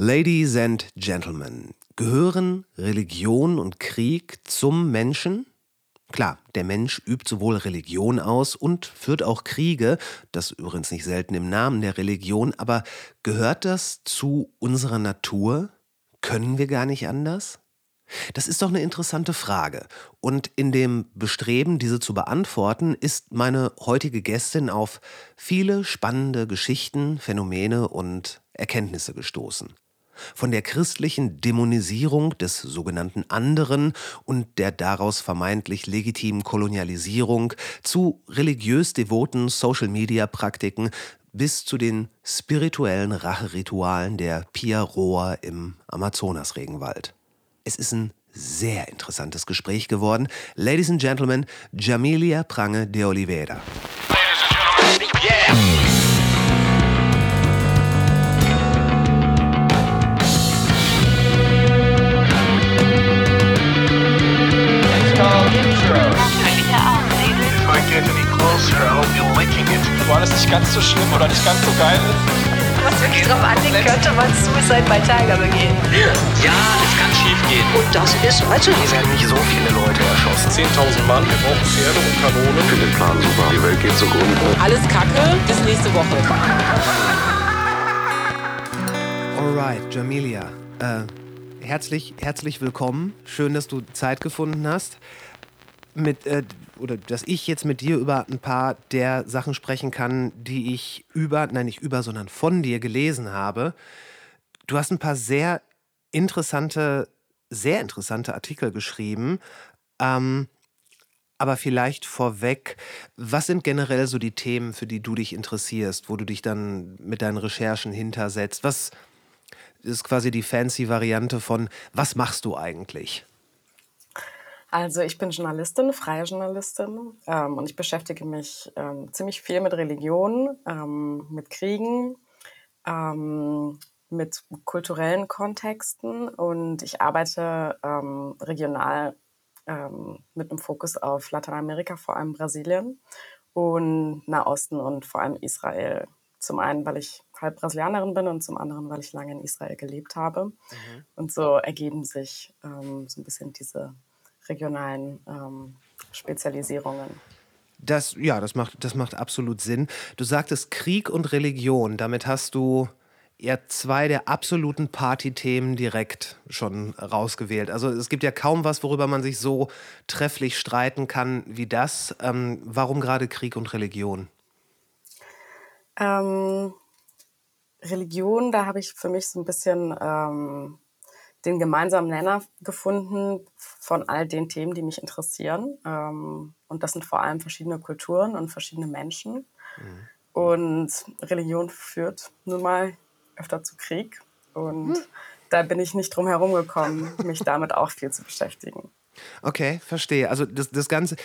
Ladies and Gentlemen, gehören Religion und Krieg zum Menschen? Klar, der Mensch übt sowohl Religion aus und führt auch Kriege, das übrigens nicht selten im Namen der Religion, aber gehört das zu unserer Natur? Können wir gar nicht anders? Das ist doch eine interessante Frage. Und in dem Bestreben, diese zu beantworten, ist meine heutige Gästin auf viele spannende Geschichten, Phänomene und Erkenntnisse gestoßen von der christlichen Dämonisierung des sogenannten anderen und der daraus vermeintlich legitimen Kolonialisierung zu religiös devoten Social-Media-Praktiken bis zu den spirituellen Racheritualen der Pia Roa im Amazonasregenwald. Es ist ein sehr interessantes Gespräch geworden. Ladies and Gentlemen, Jamilia Prange de Oliveira. Ladies and Gentlemen, yeah. Wo alles nicht ganz so schlimm oder nicht ganz so geil. Was wirklich drauf anlegt, könnte man Suicide bei Tiger begehen. Ja, es kann schief gehen. Und das ist also Hier werden nicht so viele Leute erschossen. 10.000 Mann, wir brauchen Pferde und Kanonen. Ich finde den Plan super. Die Welt geht zugrunde. Alles Kacke, bis nächste Woche. Alright, Jamilia. Äh, herzlich, herzlich willkommen. Schön, dass du Zeit gefunden hast. Mit, äh, oder dass ich jetzt mit dir über ein paar der Sachen sprechen kann, die ich über, nein nicht über, sondern von dir gelesen habe. Du hast ein paar sehr interessante, sehr interessante Artikel geschrieben. Ähm, aber vielleicht vorweg, was sind generell so die Themen, für die du dich interessierst, wo du dich dann mit deinen Recherchen hintersetzt? Was ist quasi die fancy Variante von, was machst du eigentlich? Also ich bin Journalistin, freie Journalistin ähm, und ich beschäftige mich ähm, ziemlich viel mit Religion, ähm, mit Kriegen, ähm, mit kulturellen Kontexten und ich arbeite ähm, regional ähm, mit einem Fokus auf Lateinamerika, vor allem Brasilien und Nahosten und vor allem Israel. Zum einen, weil ich halb Brasilianerin bin und zum anderen, weil ich lange in Israel gelebt habe. Mhm. Und so ergeben sich so ein bisschen diese regionalen ähm, Spezialisierungen. Das, ja, das macht, das macht absolut Sinn. Du sagtest Krieg und Religion. Damit hast du ja zwei der absoluten Partythemen direkt schon rausgewählt. Also es gibt ja kaum was, worüber man sich so trefflich streiten kann wie das. Ähm, warum gerade Krieg und Religion? Ähm, Religion, da habe ich für mich so ein bisschen ähm, den gemeinsamen Nenner gefunden von all den Themen, die mich interessieren. Ähm, und das sind vor allem verschiedene Kulturen und verschiedene Menschen. Mhm. Und Religion führt nun mal öfter zu Krieg. Und mhm. da bin ich nicht drum herum gekommen, mich damit auch viel zu beschäftigen. Okay, verstehe. Also das, das Ganze,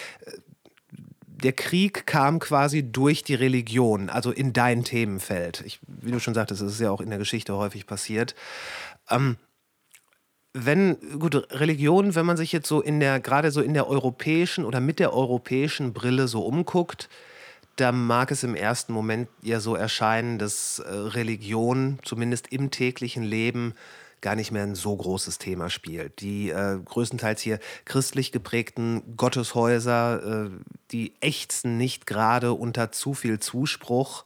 der Krieg kam quasi durch die Religion, also in dein Themenfeld. Ich, wie du schon sagtest, das ist ja auch in der Geschichte häufig passiert. Ähm, wenn, gut, Religion, wenn man sich jetzt so in der, gerade so in der europäischen oder mit der europäischen Brille so umguckt, da mag es im ersten Moment ja so erscheinen, dass äh, Religion zumindest im täglichen Leben gar nicht mehr ein so großes Thema spielt. Die äh, größtenteils hier christlich geprägten Gotteshäuser, äh, die ächzen nicht gerade unter zu viel Zuspruch.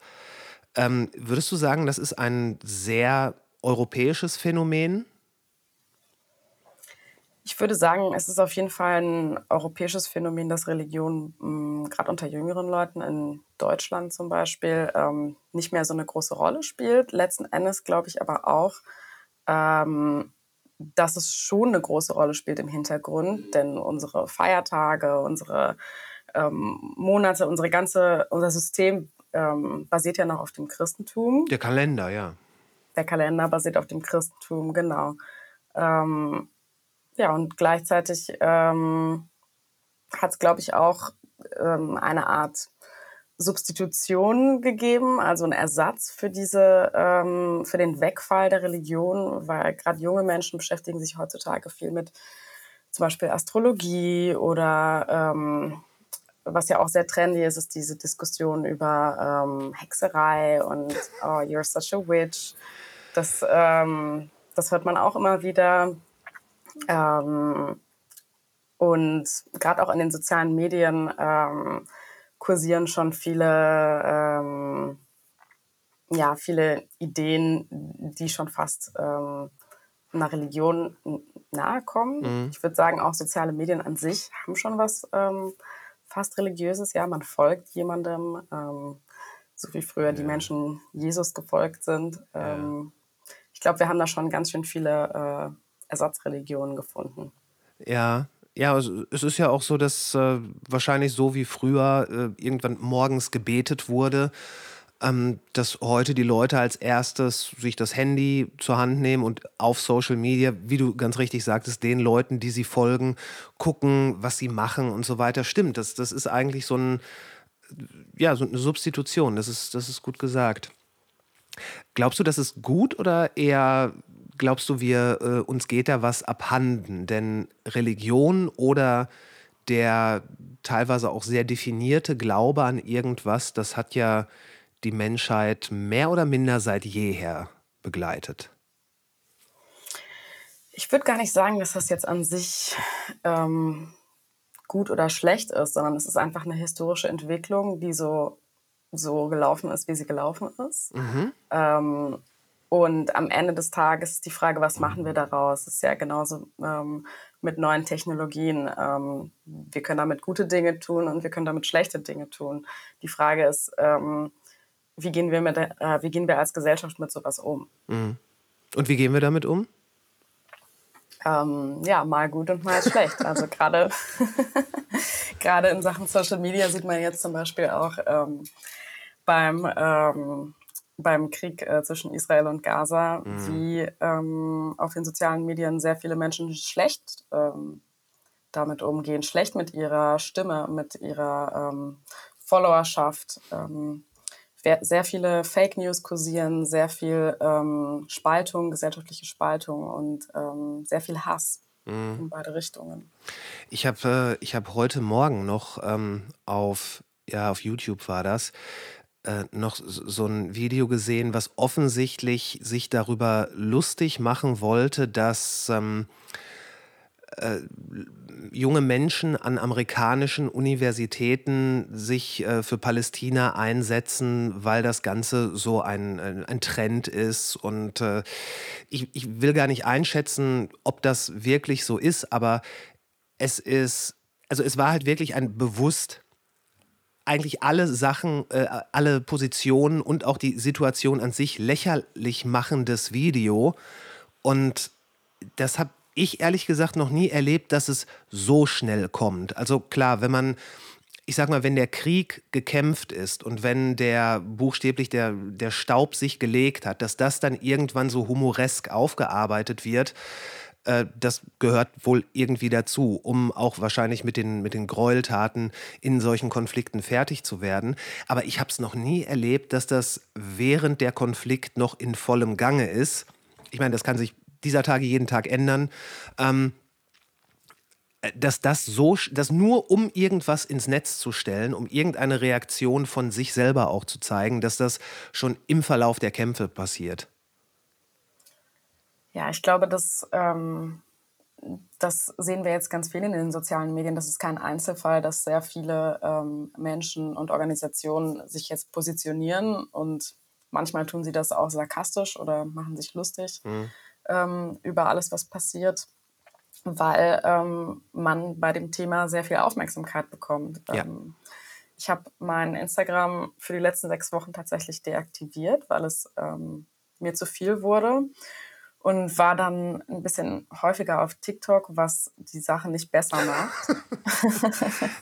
Ähm, würdest du sagen, das ist ein sehr europäisches Phänomen? Ich würde sagen, es ist auf jeden Fall ein europäisches Phänomen, dass Religion hm, gerade unter jüngeren Leuten in Deutschland zum Beispiel ähm, nicht mehr so eine große Rolle spielt. Letzten Endes glaube ich aber auch, ähm, dass es schon eine große Rolle spielt im Hintergrund, denn unsere Feiertage, unsere ähm, Monate, unsere ganze, unser System ähm, basiert ja noch auf dem Christentum. Der Kalender, ja. Der Kalender basiert auf dem Christentum, genau. Ähm, ja, und gleichzeitig ähm, hat es, glaube ich, auch ähm, eine Art Substitution gegeben, also ein Ersatz für diese, ähm, für den Wegfall der Religion, weil gerade junge Menschen beschäftigen sich heutzutage viel mit zum Beispiel Astrologie oder ähm, was ja auch sehr trendy ist, ist diese Diskussion über ähm, Hexerei und oh, you're such a witch. Das ähm, das hört man auch immer wieder. Ähm, und gerade auch in den sozialen Medien ähm, kursieren schon viele, ähm, ja, viele Ideen, die schon fast ähm, einer Religion nahe kommen. Mhm. Ich würde sagen, auch soziale Medien an sich haben schon was ähm, fast religiöses. Ja, man folgt jemandem, ähm, so wie früher ja. die Menschen Jesus gefolgt sind. Ähm, ja. Ich glaube, wir haben da schon ganz schön viele äh, Ersatzreligionen gefunden. Ja, ja, es ist ja auch so, dass äh, wahrscheinlich so wie früher äh, irgendwann morgens gebetet wurde, ähm, dass heute die Leute als erstes sich das Handy zur Hand nehmen und auf Social Media, wie du ganz richtig sagtest, den Leuten, die sie folgen, gucken, was sie machen und so weiter. Stimmt, das, das ist eigentlich so, ein, ja, so eine Substitution, das ist, das ist gut gesagt. Glaubst du, das ist gut oder eher glaubst du, wir, äh, uns geht da was abhanden? Denn Religion oder der teilweise auch sehr definierte Glaube an irgendwas, das hat ja die Menschheit mehr oder minder seit jeher begleitet. Ich würde gar nicht sagen, dass das jetzt an sich ähm, gut oder schlecht ist, sondern es ist einfach eine historische Entwicklung, die so, so gelaufen ist, wie sie gelaufen ist. Mhm. Ähm, und am Ende des Tages ist die Frage, was machen wir daraus? Das ist ja genauso ähm, mit neuen Technologien. Ähm, wir können damit gute Dinge tun und wir können damit schlechte Dinge tun. Die Frage ist, ähm, wie, gehen wir mit, äh, wie gehen wir als Gesellschaft mit sowas um? Mhm. Und wie gehen wir damit um? Ähm, ja, mal gut und mal schlecht. Also gerade gerade in Sachen Social Media sieht man jetzt zum Beispiel auch ähm, beim ähm, beim Krieg äh, zwischen Israel und Gaza, mhm. wie ähm, auf den sozialen Medien sehr viele Menschen schlecht ähm, damit umgehen, schlecht mit ihrer Stimme, mit ihrer ähm, Followerschaft. Ähm, sehr viele Fake News kursieren, sehr viel ähm, Spaltung, gesellschaftliche Spaltung und ähm, sehr viel Hass mhm. in beide Richtungen. Ich habe äh, hab heute Morgen noch auf, ja, auf YouTube war das, äh, noch so ein Video gesehen, was offensichtlich sich darüber lustig machen wollte, dass ähm, äh, junge Menschen an amerikanischen Universitäten sich äh, für Palästina einsetzen, weil das Ganze so ein, ein Trend ist. Und äh, ich, ich will gar nicht einschätzen, ob das wirklich so ist, aber es ist, also es war halt wirklich ein bewusst eigentlich alle Sachen, äh, alle Positionen und auch die Situation an sich lächerlich machendes Video. Und das habe ich ehrlich gesagt noch nie erlebt, dass es so schnell kommt. Also klar, wenn man, ich sag mal, wenn der Krieg gekämpft ist und wenn der buchstäblich der, der Staub sich gelegt hat, dass das dann irgendwann so humoresk aufgearbeitet wird, äh, das gehört wohl irgendwie dazu, um auch wahrscheinlich mit den, mit den Gräueltaten in solchen Konflikten fertig zu werden. Aber ich habe es noch nie erlebt, dass das während der Konflikt noch in vollem Gange ist. Ich meine, das kann sich dieser Tage jeden Tag ändern. Ähm, dass das so, dass nur um irgendwas ins Netz zu stellen, um irgendeine Reaktion von sich selber auch zu zeigen, dass das schon im Verlauf der Kämpfe passiert. Ja, ich glaube, dass ähm, das sehen wir jetzt ganz viel in den sozialen Medien. Das ist kein Einzelfall, dass sehr viele ähm, Menschen und Organisationen sich jetzt positionieren und manchmal tun sie das auch sarkastisch oder machen sich lustig mhm. ähm, über alles, was passiert, weil ähm, man bei dem Thema sehr viel Aufmerksamkeit bekommt. Ja. Ähm, ich habe mein Instagram für die letzten sechs Wochen tatsächlich deaktiviert, weil es ähm, mir zu viel wurde und war dann ein bisschen häufiger auf TikTok, was die Sache nicht besser macht.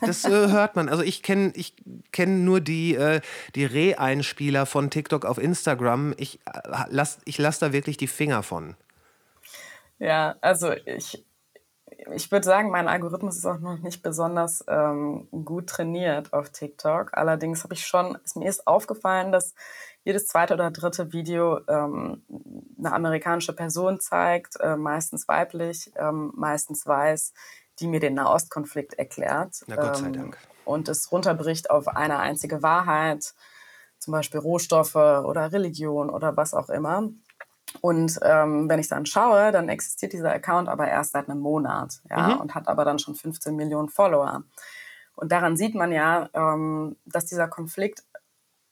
das äh, hört man. Also ich kenne ich kenn nur die, äh, die Reh-Einspieler von TikTok auf Instagram. Ich äh, lasse ich lass da wirklich die Finger von. Ja, also ich, ich würde sagen, mein Algorithmus ist auch noch nicht besonders ähm, gut trainiert auf TikTok. Allerdings habe ich schon, ist, mir ist aufgefallen, dass jedes zweite oder dritte Video ähm, eine amerikanische Person zeigt, äh, meistens weiblich, ähm, meistens weiß, die mir den Nahostkonflikt erklärt. Na Gott sei ähm, Dank. Und es runterbricht auf eine einzige Wahrheit, zum Beispiel Rohstoffe oder Religion oder was auch immer. Und ähm, wenn ich dann schaue, dann existiert dieser Account aber erst seit einem Monat ja, mhm. und hat aber dann schon 15 Millionen Follower. Und daran sieht man ja, ähm, dass dieser Konflikt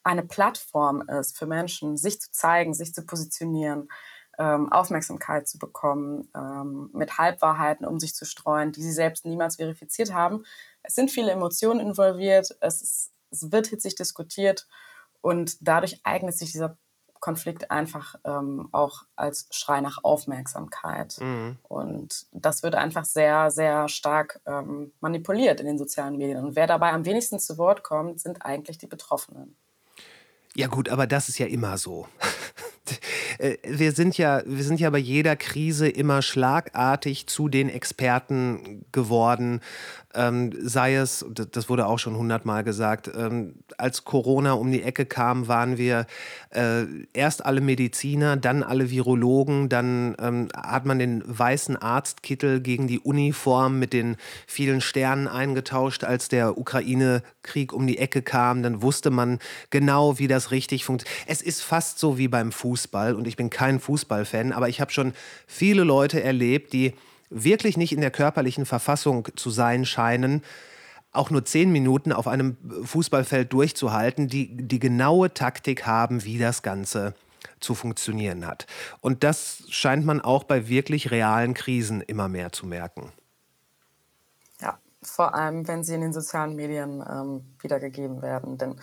eine Plattform ist für Menschen, sich zu zeigen, sich zu positionieren, ähm, Aufmerksamkeit zu bekommen, ähm, mit Halbwahrheiten um sich zu streuen, die sie selbst niemals verifiziert haben. Es sind viele Emotionen involviert, es, ist, es wird hitzig diskutiert und dadurch eignet sich dieser Konflikt einfach ähm, auch als Schrei nach Aufmerksamkeit. Mhm. Und das wird einfach sehr, sehr stark ähm, manipuliert in den sozialen Medien. Und wer dabei am wenigsten zu Wort kommt, sind eigentlich die Betroffenen. Ja gut, aber das ist ja immer so. Äh, wir sind ja, wir sind ja bei jeder Krise immer schlagartig zu den Experten geworden. Ähm, sei es, das wurde auch schon hundertmal gesagt, ähm, als Corona um die Ecke kam, waren wir äh, erst alle Mediziner, dann alle Virologen, dann ähm, hat man den weißen Arztkittel gegen die Uniform mit den vielen Sternen eingetauscht, als der Ukraine-Krieg um die Ecke kam. Dann wusste man genau, wie das richtig funktioniert. Es ist fast so wie beim Fußball und ich bin kein Fußballfan, aber ich habe schon viele Leute erlebt, die wirklich nicht in der körperlichen Verfassung zu sein scheinen, auch nur zehn Minuten auf einem Fußballfeld durchzuhalten, die die genaue Taktik haben, wie das Ganze zu funktionieren hat. Und das scheint man auch bei wirklich realen Krisen immer mehr zu merken. Ja, vor allem, wenn sie in den sozialen Medien ähm, wiedergegeben werden. Denn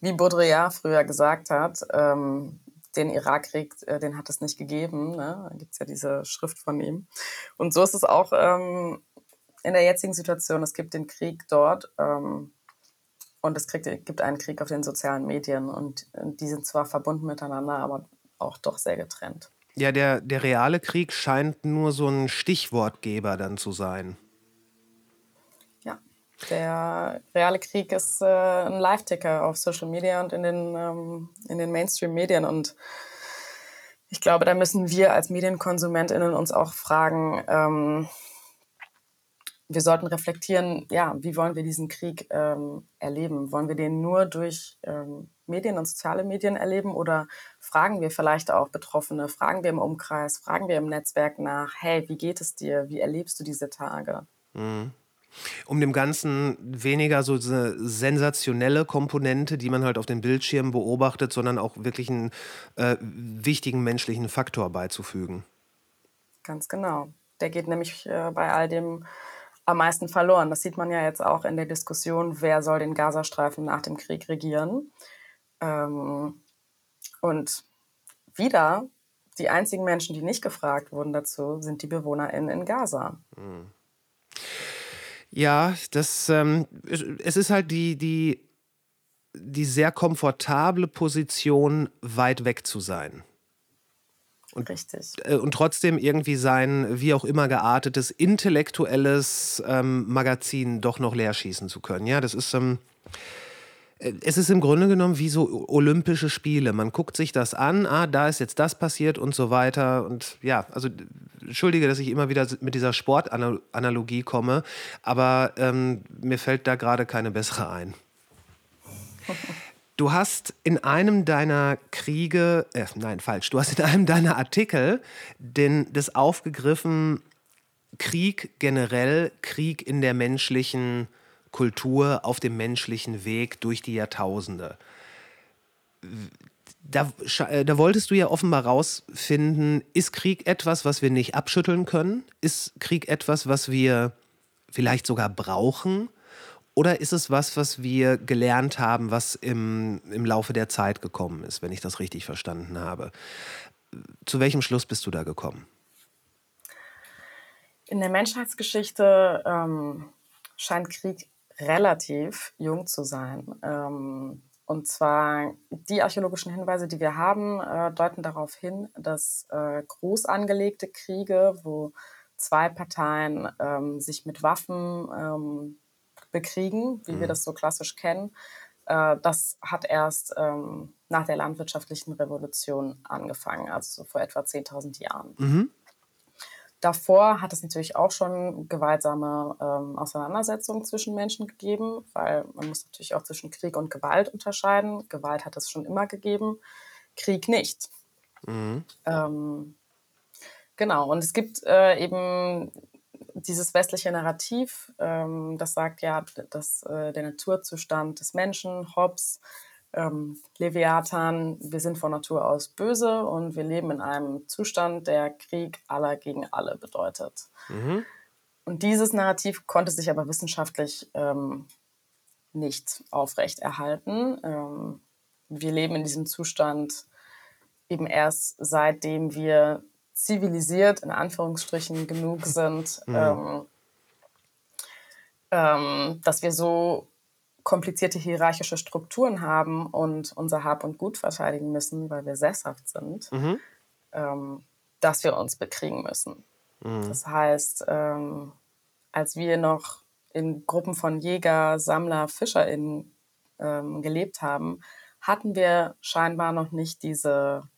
wie Baudrillard früher gesagt hat, ähm, den Irakkrieg, äh, den hat es nicht gegeben. Ne? Da gibt es ja diese Schrift von ihm. Und so ist es auch ähm, in der jetzigen Situation. Es gibt den Krieg dort ähm, und es kriegt, gibt einen Krieg auf den sozialen Medien. Und, die sind zwar verbunden miteinander, aber auch doch sehr getrennt. Ja, der, der reale Krieg scheint nur so ein Stichwortgeber dann zu sein. Der reale Krieg ist äh, ein Live-Ticker auf Social Media und in den, ähm, den Mainstream-Medien. Und ich glaube, da müssen wir als MedienkonsumentInnen uns auch fragen, ähm, wir sollten reflektieren, ja, wie wollen wir diesen Krieg ähm, erleben? Wollen wir den nur durch ähm, Medien und soziale Medien erleben oder fragen wir vielleicht auch Betroffene, fragen wir im Umkreis, fragen wir im Netzwerk nach, hey, wie geht es dir? Wie erlebst du diese Tage? Mhm. Um dem Ganzen weniger so eine sensationelle Komponente, die man halt auf den Bildschirmen beobachtet, sondern auch wirklich einen äh, wichtigen menschlichen Faktor beizufügen. Ganz genau. Der geht nämlich äh, bei all dem am meisten verloren. Das sieht man ja jetzt auch in der Diskussion, wer soll den Gazastreifen nach dem Krieg regieren. Ähm, und wieder, die einzigen Menschen, die nicht gefragt wurden dazu, sind die BewohnerInnen in Gaza. Mhm. Ja, das, ähm, es ist halt die, die, die sehr komfortable Position, weit weg zu sein. Und, Richtig. Äh, und trotzdem irgendwie sein, wie auch immer geartetes, intellektuelles ähm, Magazin doch noch leer schießen zu können. Ja, das ist. Ähm, es ist im Grunde genommen wie so Olympische Spiele. Man guckt sich das an, ah, da ist jetzt das passiert und so weiter. Und ja, also entschuldige, dass ich immer wieder mit dieser Sportanalogie komme, aber ähm, mir fällt da gerade keine bessere ein. Du hast in einem deiner Kriege, äh, nein, falsch, du hast in einem deiner Artikel den, das aufgegriffen, Krieg generell, Krieg in der menschlichen Kultur auf dem menschlichen Weg durch die Jahrtausende. Da, äh, da, wolltest du ja offenbar rausfinden, ist Krieg etwas, was wir nicht abschütteln können? Ist Krieg etwas, was wir vielleicht sogar brauchen? Oder ist es was, was wir gelernt haben, was im, im Laufe der Zeit gekommen ist, wenn ich das richtig verstanden habe? Zu welchem Schluss bist du da gekommen? In der Menschheitsgeschichte ähm, scheint Krieg relativ jung zu sein. Ähm, und zwar die archäologischen Hinweise, die wir haben, äh, deuten darauf hin, dass äh, groß angelegte Kriege, wo zwei Parteien ähm, sich mit Waffen ähm, bekriegen, wie mhm. wir das so klassisch kennen, äh, das hat erst ähm, nach der landwirtschaftlichen Revolution angefangen, also so vor etwa 10.000 Jahren. Mhm. Davor hat es natürlich auch schon gewaltsame ähm, Auseinandersetzungen zwischen Menschen gegeben, weil man muss natürlich auch zwischen Krieg und Gewalt unterscheiden. Gewalt hat es schon immer gegeben, Krieg nicht. Ähm, genau, und es gibt äh, eben dieses westliche Narrativ, ähm, das sagt ja, dass äh, der Naturzustand des Menschen, Hobbes, ähm, Leviathan, wir sind von Natur aus böse und wir leben in einem Zustand, der Krieg aller gegen alle bedeutet. Und dieses Narrativ konnte sich aber wissenschaftlich ähm, nicht aufrechterhalten. Ähm, wir leben in diesem Zustand eben erst seitdem wir zivilisiert, in Anführungsstrichen, genug sind, ähm, ähm, dass wir so komplizierte hierarchische Strukturen haben und unser Hab und Gut verteidigen müssen, weil wir sesshaft sind, ähm, dass wir uns bekriegen müssen. Das heißt, ähm, als wir noch in Gruppen von Jäger, Sammler, FischerInnen ähm, gelebt haben, hatten wir scheinbar noch nicht diese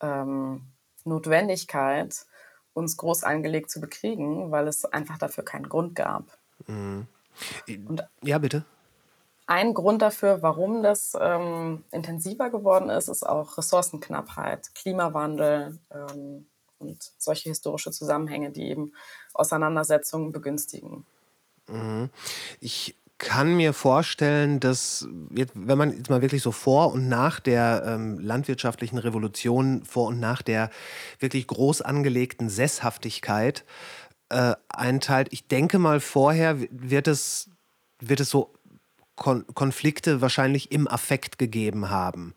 ähm, Notwendigkeit, uns groß angelegt zu bekriegen, weil es einfach dafür keinen Grund gab. Ja, bitte. Ein Grund dafür, warum das ähm, intensiver geworden ist, ist auch Ressourcenknappheit, Klimawandel ähm, und solche historische Zusammenhänge, die eben Auseinandersetzungen begünstigen. Ich kann mir vorstellen, dass, wenn man jetzt mal wirklich so vor und nach der ähm, landwirtschaftlichen Revolution, vor und nach der wirklich groß angelegten Sesshaftigkeit äh, einteilt, ich denke mal, vorher wird es, wird es so Kon Konflikte wahrscheinlich im Affekt gegeben haben.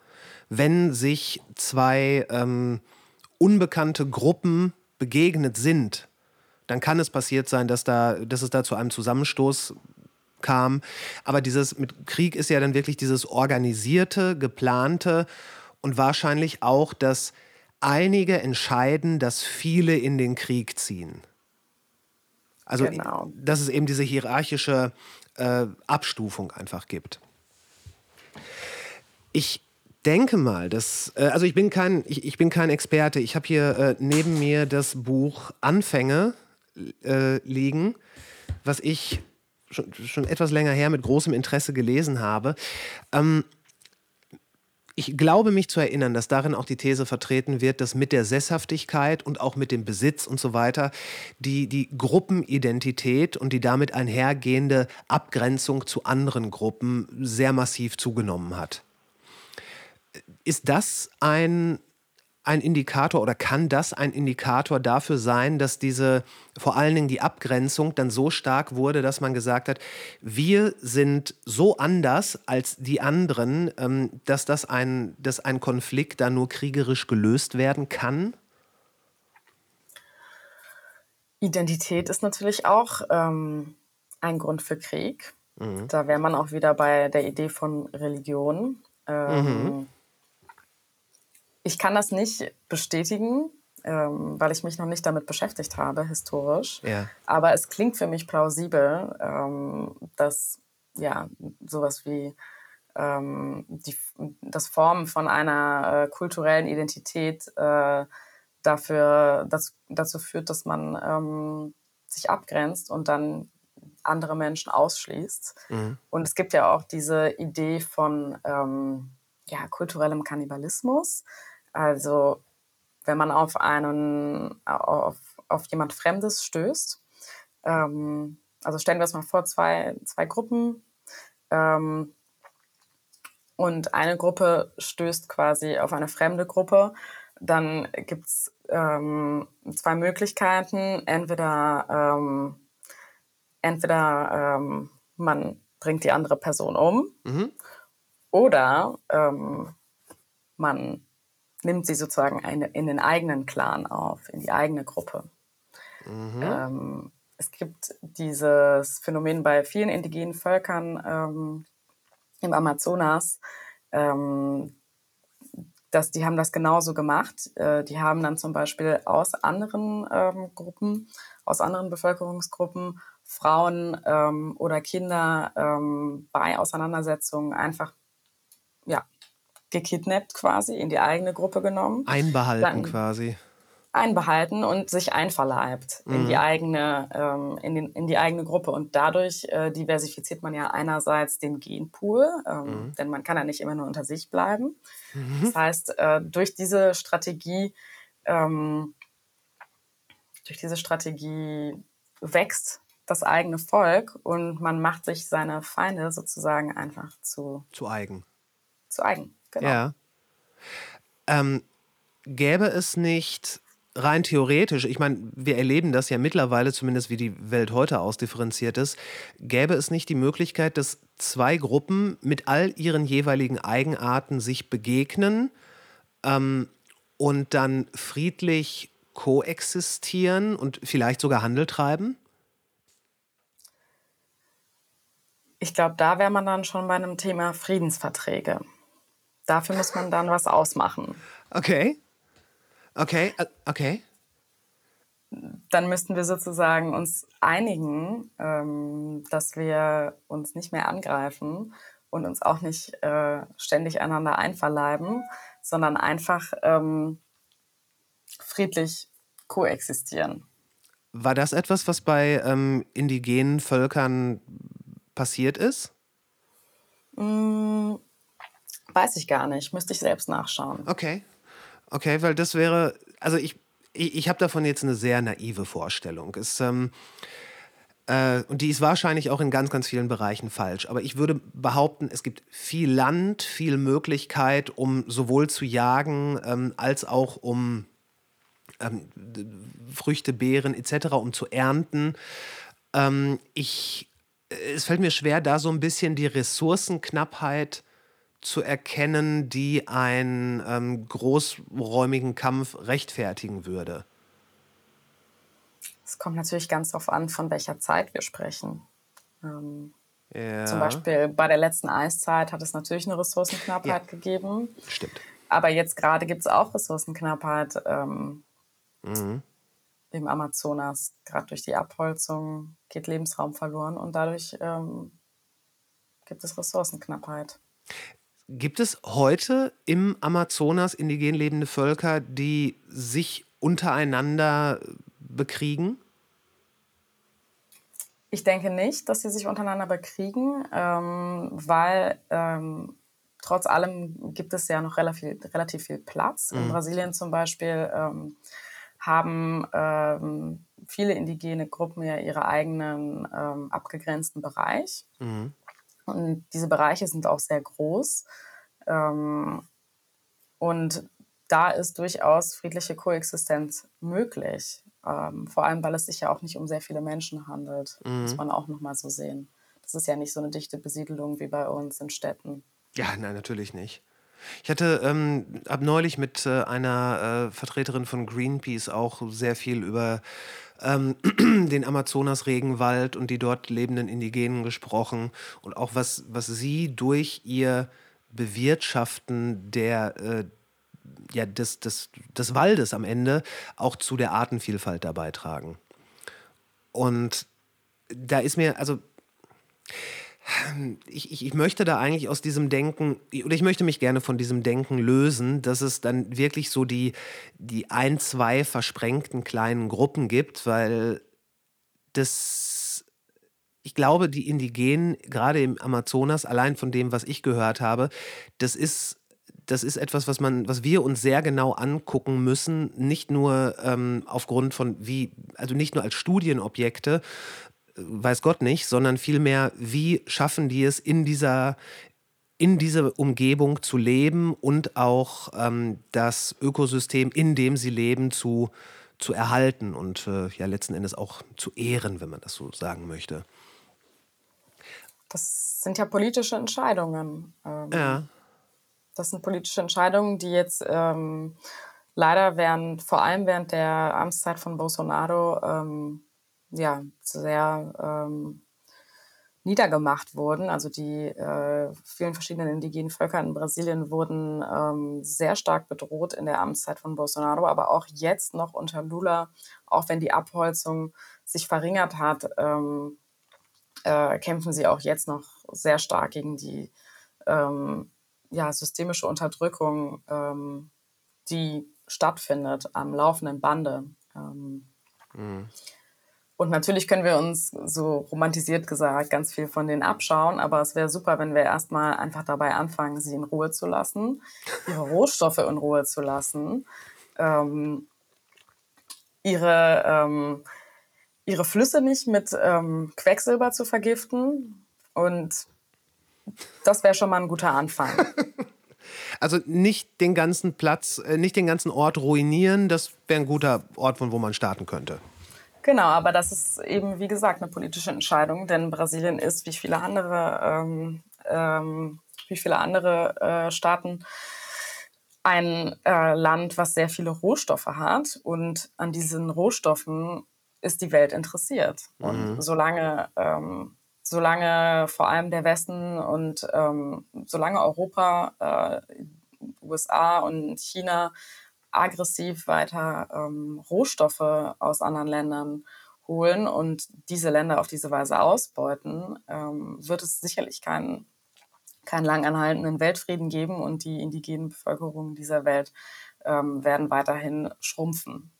Wenn sich zwei ähm, unbekannte Gruppen begegnet sind, dann kann es passiert sein, dass, da, dass es da zu einem Zusammenstoß kam. Aber dieses mit Krieg ist ja dann wirklich dieses organisierte, geplante und wahrscheinlich auch, dass einige entscheiden, dass viele in den Krieg ziehen. Also, Genau. dass es eben diese hierarchische äh, Abstufung einfach gibt. Ich denke mal, dass, äh, also ich bin kein, ich, ich bin kein Experte. Ich habe hier äh, neben mir das Buch Anfänge äh, liegen, was ich schon, schon etwas länger her mit großem Interesse gelesen habe. Ähm, ich glaube mich zu erinnern, dass darin auch die These vertreten wird, dass mit der Sesshaftigkeit und auch mit dem Besitz und so weiter die, die Gruppenidentität und die damit einhergehende Abgrenzung zu anderen Gruppen sehr massiv zugenommen hat. Ist das ein, ein Indikator oder kann das ein Indikator dafür sein, dass diese, vor allen Dingen die Abgrenzung dann so stark wurde, dass man gesagt hat, wir sind so anders als die anderen, ähm, dass, das ein, dass ein Konflikt dann nur kriegerisch gelöst werden kann? Identität ist natürlich auch ähm, ein Grund für Krieg. Da wäre man auch wieder bei der Idee von Religion. Ähm, Ich kann das nicht bestätigen, ähm, weil ich mich noch nicht damit beschäftigt habe, historisch. Ja. Aber es klingt für mich plausibel, ähm, dass ja sowas wie ähm, die, das Formen von einer äh, kulturellen Identität äh, dafür, das, dazu führt, dass man ähm, sich abgrenzt und dann andere Menschen ausschließt. Und es gibt ja auch diese Idee von ähm, ja, kulturellem Kannibalismus. Also wenn man auf einen, auf, auf jemand Fremdes stößt, ähm, also stellen wir uns mal vor, zwei, zwei Gruppen ähm, und eine Gruppe stößt quasi auf eine fremde Gruppe, dann gibt es ähm, zwei Möglichkeiten. Entweder, ähm, entweder ähm, man bringt die andere Person um oder ähm, man nimmt sie sozusagen eine, in den eigenen Clan auf, in die eigene Gruppe. Ähm, es gibt dieses Phänomen bei vielen indigenen Völkern ähm, im Amazonas, ähm, dass die haben das genauso gemacht. Äh, die haben dann zum Beispiel aus anderen ähm, Gruppen, aus anderen Bevölkerungsgruppen Frauen ähm, oder Kinder ähm, bei Auseinandersetzungen einfach gekidnappt quasi, in die eigene Gruppe genommen. Einbehalten Dann- quasi. einbehalten und sich einverleibt mhm. in die eigene, ähm, in, den, in die eigene Gruppe. Und dadurch äh, diversifiziert man ja einerseits den Genpool, ähm, mhm. denn man kann ja nicht immer nur unter sich bleiben. Mhm. Das heißt, äh, durch diese Strategie, ähm, durch diese Strategie wächst das eigene Volk und man macht sich seine Feinde sozusagen einfach zu, zu eigen. Zu eigen, genau. Ja. Ähm, gäbe es nicht rein theoretisch, ich meine, wir erleben das ja mittlerweile, zumindest wie die Welt heute ausdifferenziert ist, gäbe es nicht die Möglichkeit, dass zwei Gruppen mit all ihren jeweiligen Eigenarten sich begegnen ähm, und dann friedlich koexistieren und vielleicht sogar Handel treiben? Ich glaube, da wäre man dann schon bei einem Thema Friedensverträge. Dafür muss man dann was ausmachen. Okay. Okay, äh, okay. Dann müssten wir sozusagen uns einigen, ähm, dass wir uns nicht mehr angreifen und uns auch nicht äh, ständig einander einverleiben, sondern einfach ähm, friedlich koexistieren. War das etwas, was bei ähm, indigenen Völkern passiert ist? Mm, weiß ich gar nicht, müsste ich selbst nachschauen. Okay, Okay, weil das wäre, also ich, ich, ich habe davon jetzt eine sehr naive Vorstellung. Es, ähm, äh, und die ist wahrscheinlich auch in ganz, ganz vielen Bereichen falsch. Aber ich würde behaupten, es gibt viel Land, viel Möglichkeit, um sowohl zu jagen ähm, als auch um ähm, Früchte, Beeren etc., um zu ernten. Ähm, ich, es fällt mir schwer, da so ein bisschen die Ressourcenknappheit zu erkennen, die einen ähm, großräumigen Kampf rechtfertigen würde? Es kommt natürlich ganz darauf an, von welcher Zeit wir sprechen. Ähm, ja. Zum Beispiel bei der letzten Eiszeit hat es natürlich eine Ressourcenknappheit ja. gegeben. Stimmt. Aber jetzt gerade gibt es auch Ressourcenknappheit ähm, mhm. im Amazonas. Gerade durch die Abholzung geht Lebensraum verloren und dadurch ähm, gibt es Ressourcenknappheit. Gibt es heute im Amazonas indigen lebende Völker, die sich untereinander bekriegen? Ich denke nicht, dass sie sich untereinander bekriegen, ähm, weil ähm, trotz allem gibt es ja noch relativ, relativ viel Platz. Mhm. In Brasilien zum Beispiel ähm, haben ähm, viele indigene Gruppen ja ihre eigenen ähm, abgegrenzten Bereich. Mhm. Und diese Bereiche sind auch sehr groß. Ähm, und da ist durchaus friedliche Koexistenz möglich. Ähm, vor allem, weil es sich ja auch nicht um sehr viele Menschen handelt. Mhm. Muss man auch nochmal so sehen. Das ist ja nicht so eine dichte Besiedelung wie bei uns in Städten. Ja, nein, natürlich nicht. Ich hatte ähm, ab neulich mit äh, einer äh, Vertreterin von Greenpeace auch sehr viel über ähm, den Amazonas-Regenwald und die dort lebenden Indigenen gesprochen und auch was, was sie durch ihr Bewirtschaften der, äh, ja, des, des, des Waldes am Ende auch zu der Artenvielfalt da beitragen. Und da ist mir, also ich, ich, ich, möchte da eigentlich aus diesem Denken, oder ich möchte mich gerne von diesem Denken lösen, dass es dann wirklich so die, die ein, zwei versprengten kleinen Gruppen gibt, weil das, ich glaube, die Indigenen, gerade im Amazonas, allein von dem, was ich gehört habe, das ist das ist etwas, was man, was wir uns sehr genau angucken müssen, nicht nur ähm, aufgrund von wie, also nicht nur als Studienobjekte, weiß Gott nicht, sondern vielmehr, wie schaffen die es in dieser, in dieser Umgebung zu leben und auch ähm, das Ökosystem, in dem sie leben, zu, zu erhalten und äh, ja letzten Endes auch zu ehren, wenn man das so sagen möchte. Das sind ja politische Entscheidungen. Ähm, ja. Das sind politische Entscheidungen, die jetzt ähm, leider während, vor allem während der Amtszeit von Bolsonaro, ähm, ja, sehr ähm, niedergemacht wurden. Also die äh, vielen verschiedenen indigenen Völker in Brasilien wurden ähm, sehr stark bedroht in der Amtszeit von Bolsonaro, aber auch jetzt noch unter Lula, auch wenn die Abholzung sich verringert hat, ähm, äh, kämpfen sie auch jetzt noch sehr stark gegen die ähm, ja, systemische Unterdrückung, ähm, die stattfindet am laufenden Bande. Ähm, mhm. Und natürlich können wir uns, so romantisiert gesagt, ganz viel von denen abschauen, aber es wäre super, wenn wir erstmal einfach dabei anfangen, sie in Ruhe zu lassen, ihre Rohstoffe in Ruhe zu lassen, ähm, ihre, ähm, ihre Flüsse nicht mit ähm, Quecksilber zu vergiften. Und das wäre schon mal ein guter Anfang. Also nicht den ganzen Platz, äh, nicht den ganzen Ort ruinieren, das wäre ein guter Ort, von wo man starten könnte. Genau, aber das ist eben, wie gesagt, eine politische Entscheidung, denn Brasilien ist, wie viele andere, ähm, ähm, wie viele andere äh, Staaten, ein äh, Land, was sehr viele Rohstoffe hat. Und an diesen Rohstoffen ist die Welt interessiert. Und mhm. solange, ähm, solange vor allem der Westen und ähm, solange Europa, äh, USA und China aggressiv weiter ähm, Rohstoffe aus anderen Ländern holen und diese Länder auf diese Weise ausbeuten, ähm, wird es sicherlich keinen keinen langanhaltenden Weltfrieden geben und die indigenen Bevölkerungen dieser Welt ähm, werden weiterhin schrumpfen.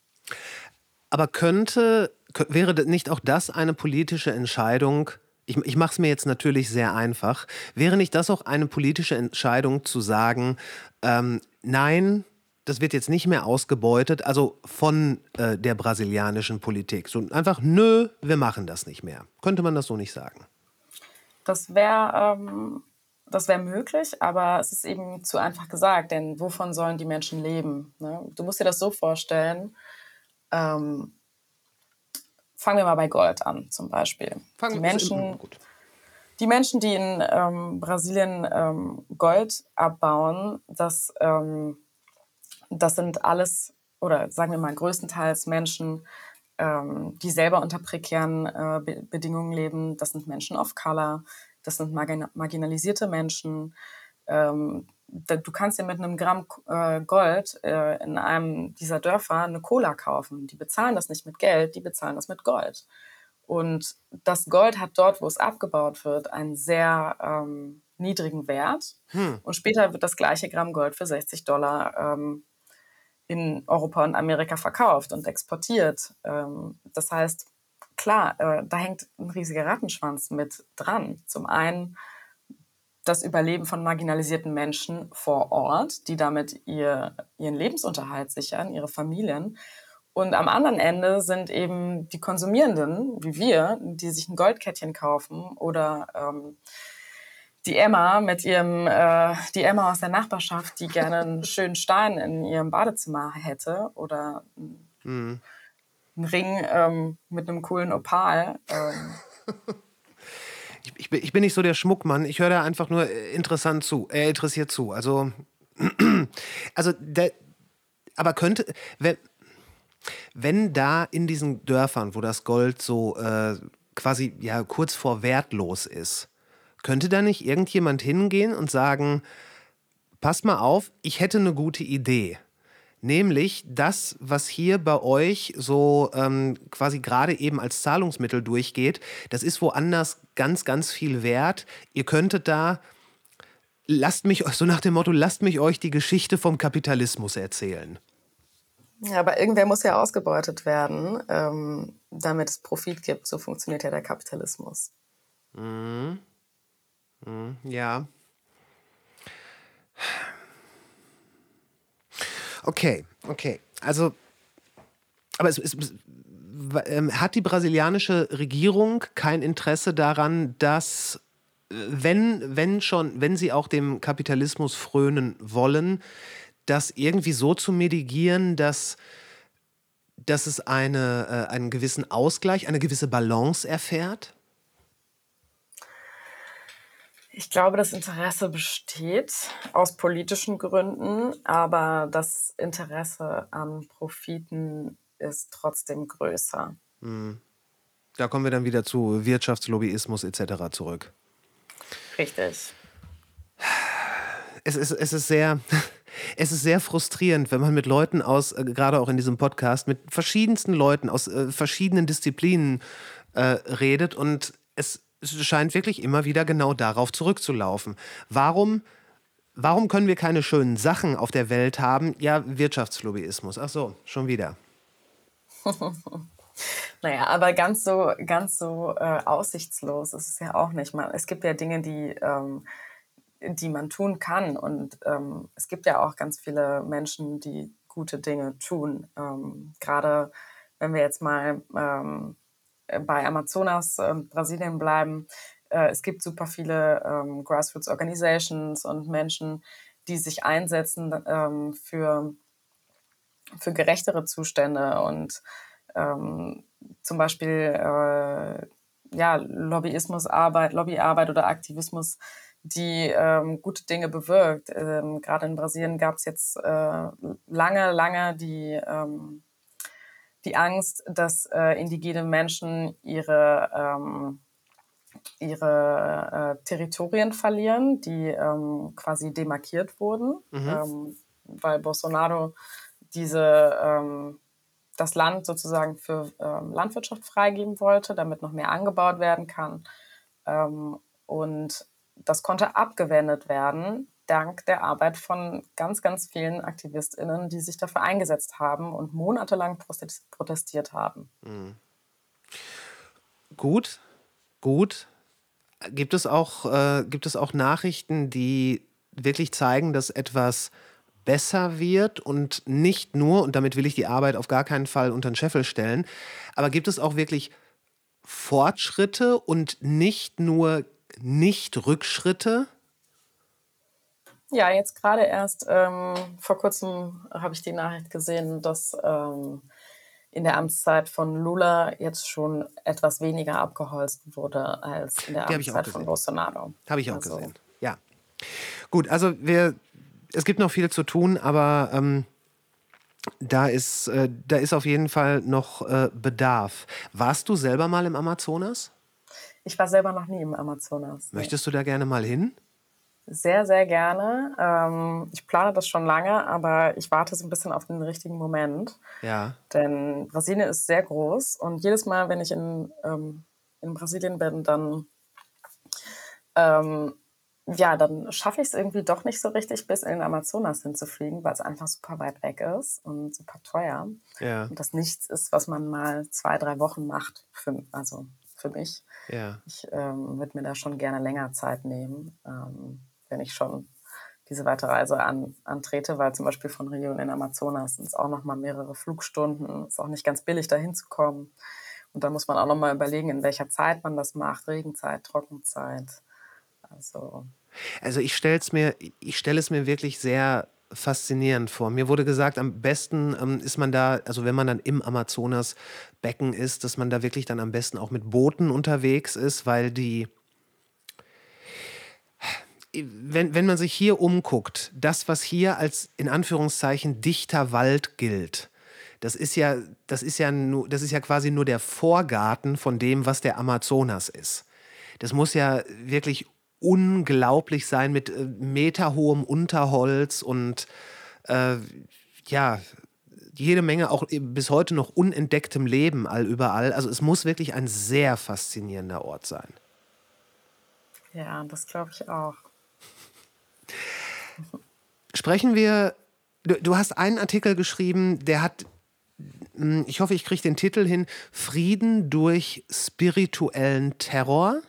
Aber könnte, wäre nicht auch das eine politische Entscheidung? Ich, ich mache es mir jetzt natürlich sehr einfach. Wäre nicht das auch eine politische Entscheidung zu sagen, ähm, nein, das wird jetzt nicht mehr ausgebeutet, also von äh, der brasilianischen Politik. So einfach, nö, wir machen das nicht mehr. Könnte man das so nicht sagen? Das wäre ähm, wär möglich, aber es ist eben zu einfach gesagt, denn wovon sollen die Menschen leben? Ne? Du musst dir das so vorstellen. Ähm, fangen wir mal bei Gold an, zum Beispiel. Fangen die Menschen, die Menschen, die in ähm, Brasilien ähm, Gold abbauen, das ähm, das sind alles, oder sagen wir mal größtenteils Menschen, ähm, die selber unter prekären äh, Be Bedingungen leben. Das sind Menschen of Color, das sind margin marginalisierte Menschen. Ähm, da, du kannst dir mit einem Gramm äh, Gold äh, in einem dieser Dörfer eine Cola kaufen. Die bezahlen das nicht mit Geld, die bezahlen das mit Gold. Und das Gold hat dort, wo es abgebaut wird, einen sehr ähm, niedrigen Wert. Hm. Und später wird das gleiche Gramm Gold für 60 Dollar ähm, in Europa und Amerika verkauft und exportiert. Ähm, das heißt, klar, äh, da hängt ein riesiger Rattenschwanz mit dran. Zum einen das Überleben von marginalisierten Menschen vor Ort, die damit ihr, ihren Lebensunterhalt sichern, ihre Familien. Und am anderen Ende sind eben die Konsumierenden, wie wir, die sich ein Goldkettchen kaufen oder ähm, die Emma mit ihrem, äh, die Emma aus der Nachbarschaft, die gerne einen schönen Stein in ihrem Badezimmer hätte oder mhm. einen Ring ähm, mit einem coolen Opal. Ähm. Ich, ich, bin, ich, bin nicht so der Schmuckmann. Ich höre da einfach nur äh, interessant zu, äh, interessiert zu. Also, also der, aber könnte, wenn, wenn da in diesen Dörfern, wo das Gold so äh, quasi ja kurz vor wertlos ist, könnte da nicht irgendjemand hingehen und sagen, pass mal auf, ich hätte eine gute Idee. Nämlich das, was hier bei euch so ähm, quasi gerade eben als Zahlungsmittel durchgeht, das ist woanders ganz, ganz viel wert. Ihr könntet da, lasst mich, so nach dem Motto, lasst mich euch die Geschichte vom Kapitalismus erzählen. Ja, aber irgendwer muss ja ausgebeutet werden, ähm, damit es Profit gibt. So funktioniert ja der Kapitalismus. Mhm. Hm, ja. Okay, okay. Also, aber es, es, ähm, hat die brasilianische Regierung kein Interesse daran, dass, äh, wenn, wenn schon, wenn sie auch dem Kapitalismus frönen wollen, das irgendwie so zu medigieren, dass, dass es eine, äh, einen gewissen Ausgleich, eine gewisse Balance erfährt? Ich glaube, das Interesse besteht aus politischen Gründen, aber das Interesse an Profiten ist trotzdem größer. Hm. Da kommen wir dann wieder zu Wirtschaftslobbyismus etc. zurück. Richtig. Es ist, es ist sehr. Es ist sehr frustrierend, wenn man mit Leuten aus, äh, gerade auch in diesem Podcast, mit verschiedensten Leuten aus äh, verschiedenen Disziplinen äh, redet und es es scheint wirklich immer wieder genau darauf zurückzulaufen. Warum, Warum können wir keine schönen Sachen auf der Welt haben? Ja, Wirtschaftslobbyismus. Ach so, schon wieder. naja, aber ganz so, ganz so äh, aussichtslos ist es ja auch nicht. Man, es gibt ja Dinge, die, ähm, die man tun kann. Und ähm, es gibt ja auch ganz viele Menschen, die gute Dinge tun. Ähm, Gerade wenn wir jetzt mal ähm, bei Amazonas und Brasilien bleiben, äh, es gibt super viele ähm, Grassroots Organizations und Menschen, die sich einsetzen ähm, für, für gerechtere Zustände und ähm, zum Beispiel äh, ja, Lobbyismusarbeit, Lobbyarbeit oder Aktivismus, die ähm, gute Dinge bewirkt. Ähm, Gerade in Brasilien gab es jetzt äh, lange, lange die, ähm, die Angst, dass äh, indigene Menschen ihre ähm, ihre äh, Territorien verlieren, die ähm, quasi demarkiert wurden, mhm. ähm, weil Bolsonaro diese, ähm, das Land sozusagen für ähm, Landwirtschaft freigeben wollte, damit noch mehr angebaut werden kann. Und das konnte abgewendet werden, dank der Arbeit von ganz, ganz vielen AktivistInnen, die sich dafür eingesetzt haben und monatelang protestiert haben. Mhm. Gut, gut. Gibt es auch, äh, gibt es auch Nachrichten, die wirklich zeigen, dass etwas besser wird und nicht nur, und damit will ich die Arbeit auf gar keinen Fall unter den Scheffel stellen, aber gibt es auch wirklich Fortschritte und nicht nur Nicht-Rückschritte? Ja, jetzt gerade erst ähm, vor kurzem habe ich die Nachricht gesehen, dass ähm, in der Amtszeit von Lula jetzt schon etwas weniger abgeholzt wurde als in der Amtszeit von Bolsonaro. Habe ich auch also. gesehen. Ja. Gut, also wir, es gibt noch viel zu tun, aber ähm, da, ist, äh, da ist auf jeden Fall noch äh, Bedarf. Warst du selber mal im Amazonas? Ich war selber noch nie im Amazonas. Möchtest du da gerne mal hin? Sehr, sehr gerne. Ähm, ich plane das schon lange, aber ich warte so ein bisschen auf den richtigen Moment. Ja. Denn Brasilien ist sehr groß und jedes Mal, wenn ich in, ähm, in Brasilien bin, dann, ähm, ja, dann schaffe ich es irgendwie doch nicht so richtig, bis in den Amazonas hinzufliegen, weil es einfach super weit weg ist und super teuer. Ja. Und das nichts ist, was man mal zwei, drei Wochen macht. Für, also für mich. Ja. Ich ähm, würde mir da schon gerne länger Zeit nehmen. Wenn ich schon diese weitere Reise an, antrete, weil zum Beispiel von Rio in Amazonas sind es auch noch mal mehrere Flugstunden, ist auch nicht ganz billig, da hinzukommen. Und da muss man auch noch mal überlegen, in welcher Zeit man das macht, Regenzeit, Trockenzeit. Also, also ich stelle es mir, ich stelle es mir wirklich sehr faszinierend vor. Mir wurde gesagt, am besten ähm, ist man da, also wenn man dann im Amazonasbecken ist, dass man da wirklich dann am besten auch mit Booten unterwegs ist, weil die wenn, wenn man sich hier umguckt, das, was hier als in Anführungszeichen dichter Wald gilt, das ist ja, das ist ja, nur, das ist ja quasi nur der Vorgarten von dem, was der Amazonas ist. Das muss ja wirklich unglaublich sein mit äh, meterhohem Unterholz und äh, ja, jede Menge auch bis heute noch unentdecktem Leben all überall. Also es muss wirklich ein sehr faszinierender Ort sein. Ja, das glaube ich auch. Sprechen wir, du, du hast einen Artikel geschrieben, der hat, hm, ich hoffe, ich kriege den Titel hin, Frieden durch spirituellen Terror.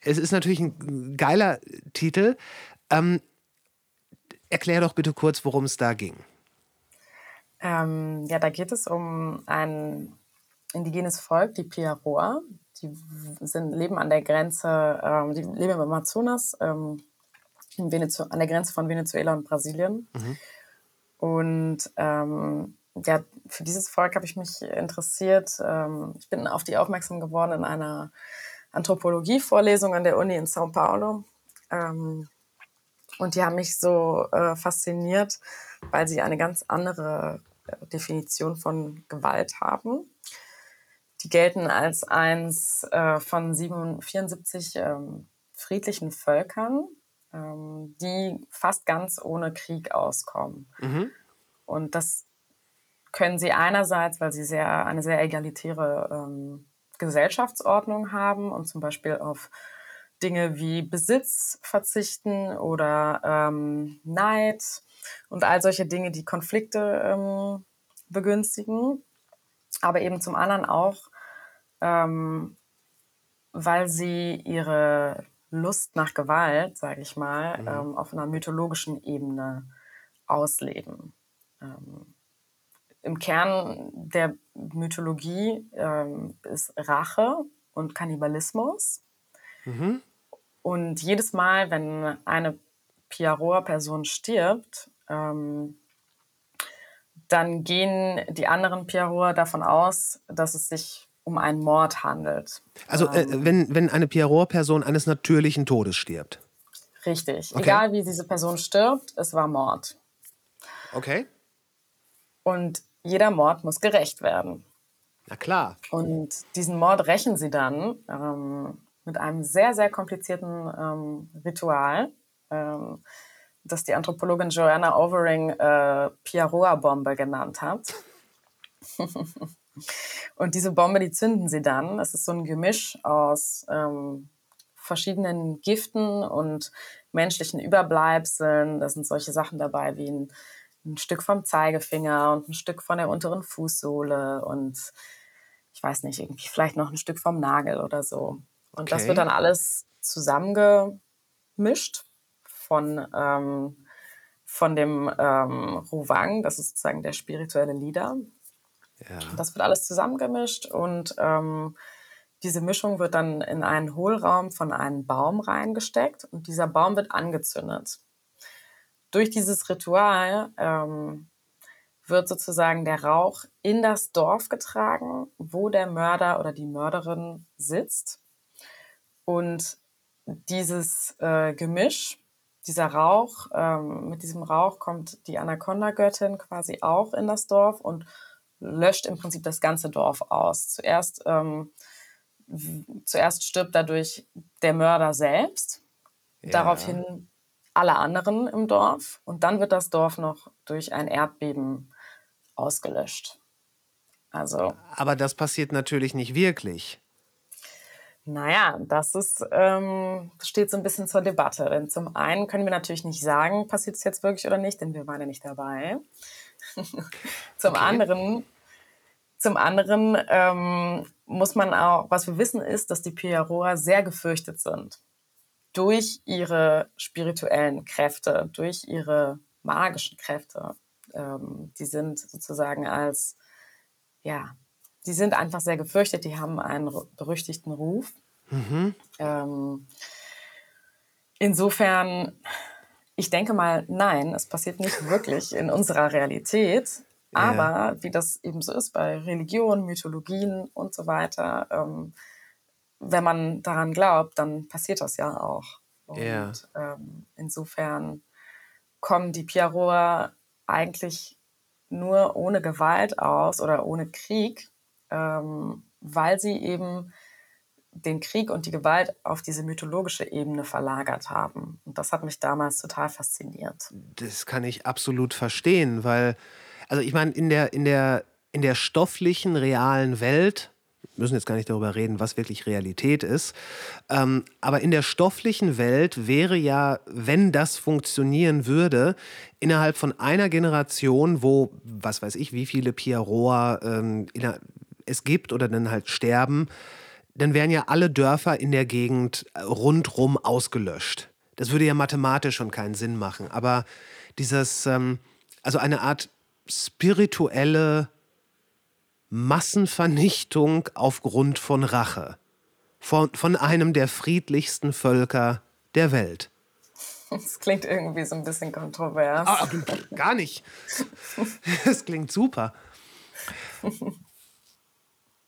Es ist natürlich ein geiler Titel. Ähm, erklär doch bitte kurz, worum es da ging. Ähm, ja, da geht es um ein indigenes Volk, die Piaroa. Die sind, leben an der Grenze, ähm, die leben im Amazonas, ähm, an der Grenze von Venezuela und Brasilien. Mhm. Und ähm, ja, für dieses Volk habe ich mich interessiert. Ähm, ich bin auf die aufmerksam geworden in einer Anthropologie-Vorlesung an der Uni in São Paulo. Ähm, und die haben mich so äh, fasziniert, weil sie eine ganz andere äh, Definition von Gewalt haben. Die gelten als eins äh, von 7, 74 ähm, friedlichen Völkern, ähm, die fast ganz ohne Krieg auskommen. Mhm. Und das können sie einerseits, weil sie sehr, eine sehr egalitäre ähm, Gesellschaftsordnung haben und zum Beispiel auf Dinge wie Besitz verzichten oder ähm, Neid und all solche Dinge, die Konflikte ähm, begünstigen. Aber eben zum anderen auch, ähm, weil sie ihre Lust nach Gewalt, sage ich mal, mhm. ähm, auf einer mythologischen Ebene ausleben. Ähm, Im Kern der Mythologie ähm, ist Rache und Kannibalismus. Mhm. Und jedes Mal, wenn eine Piaroa-Person stirbt, ähm, dann gehen die anderen Piaroa davon aus, dass es sich um einen Mord handelt. Also äh, ähm, wenn, wenn eine Piaroa-Person eines natürlichen Todes stirbt? Richtig. Okay. Egal wie diese Person stirbt, es war Mord. Okay. Und jeder Mord muss gerecht werden. Na klar. Und diesen Mord rächen sie dann ähm, mit einem sehr, sehr komplizierten ähm, Ritual, ähm, das die Anthropologin Joanna Overing äh, Piaroa-Bombe genannt hat. Und diese Bombe, die zünden sie dann. Es ist so ein Gemisch aus ähm, verschiedenen Giften und menschlichen Überbleibseln. Da sind solche Sachen dabei wie ein, ein Stück vom Zeigefinger und ein Stück von der unteren Fußsohle und ich weiß nicht, irgendwie vielleicht noch ein Stück vom Nagel oder so. Und okay. das wird dann alles zusammengemischt von, ähm, von dem ähm, Ruwang, das ist sozusagen der spirituelle Lieder. Ja. Das wird alles zusammengemischt und ähm, diese Mischung wird dann in einen Hohlraum von einem Baum reingesteckt und dieser Baum wird angezündet. Durch dieses Ritual ähm, wird sozusagen der Rauch in das Dorf getragen, wo der Mörder oder die Mörderin sitzt. Und dieses äh, Gemisch, dieser Rauch, ähm, mit diesem Rauch kommt die Anaconda-Göttin quasi auch in das Dorf und löscht im Prinzip das ganze Dorf aus. Zuerst, ähm, zuerst stirbt dadurch der Mörder selbst, ja. daraufhin alle anderen im Dorf und dann wird das Dorf noch durch ein Erdbeben ausgelöscht. Also, Aber das passiert natürlich nicht wirklich. Naja, das ist, ähm, steht so ein bisschen zur Debatte. Denn zum einen können wir natürlich nicht sagen, passiert es jetzt wirklich oder nicht, denn wir waren ja nicht dabei. Zum okay. anderen, zum anderen ähm, muss man auch, was wir wissen ist, dass die Piaroa sehr gefürchtet sind. Durch ihre spirituellen Kräfte, durch ihre magischen Kräfte. Ähm, die sind sozusagen als, ja, die sind einfach sehr gefürchtet, die haben einen berüchtigten Ruf. Mhm. Ähm, insofern, ich denke mal, nein, es passiert nicht wirklich in unserer Realität. Aber ja. wie das eben so ist bei Religion, Mythologien und so weiter, ähm, wenn man daran glaubt, dann passiert das ja auch. Und ja. ähm, insofern kommen die Piaroa eigentlich nur ohne Gewalt aus oder ohne Krieg, ähm, weil sie eben den Krieg und die Gewalt auf diese mythologische Ebene verlagert haben. Und das hat mich damals total fasziniert. Das kann ich absolut verstehen, weil, also ich meine, in der, in der, in der stofflichen, realen Welt müssen jetzt gar nicht darüber reden, was wirklich Realität ist. Ähm, aber in der stofflichen Welt wäre ja, wenn das funktionieren würde, innerhalb von einer Generation, wo, was weiß ich, wie viele Piaroa ähm, es gibt oder dann halt sterben, dann wären ja alle Dörfer in der Gegend äh, rundrum ausgelöscht. Das würde ja mathematisch schon keinen Sinn machen. Aber dieses, ähm, also eine Art spirituelle Massenvernichtung aufgrund von Rache. Von, von einem der friedlichsten Völker der Welt. Das klingt irgendwie so ein bisschen kontrovers. Ah, gar nicht. Das klingt super.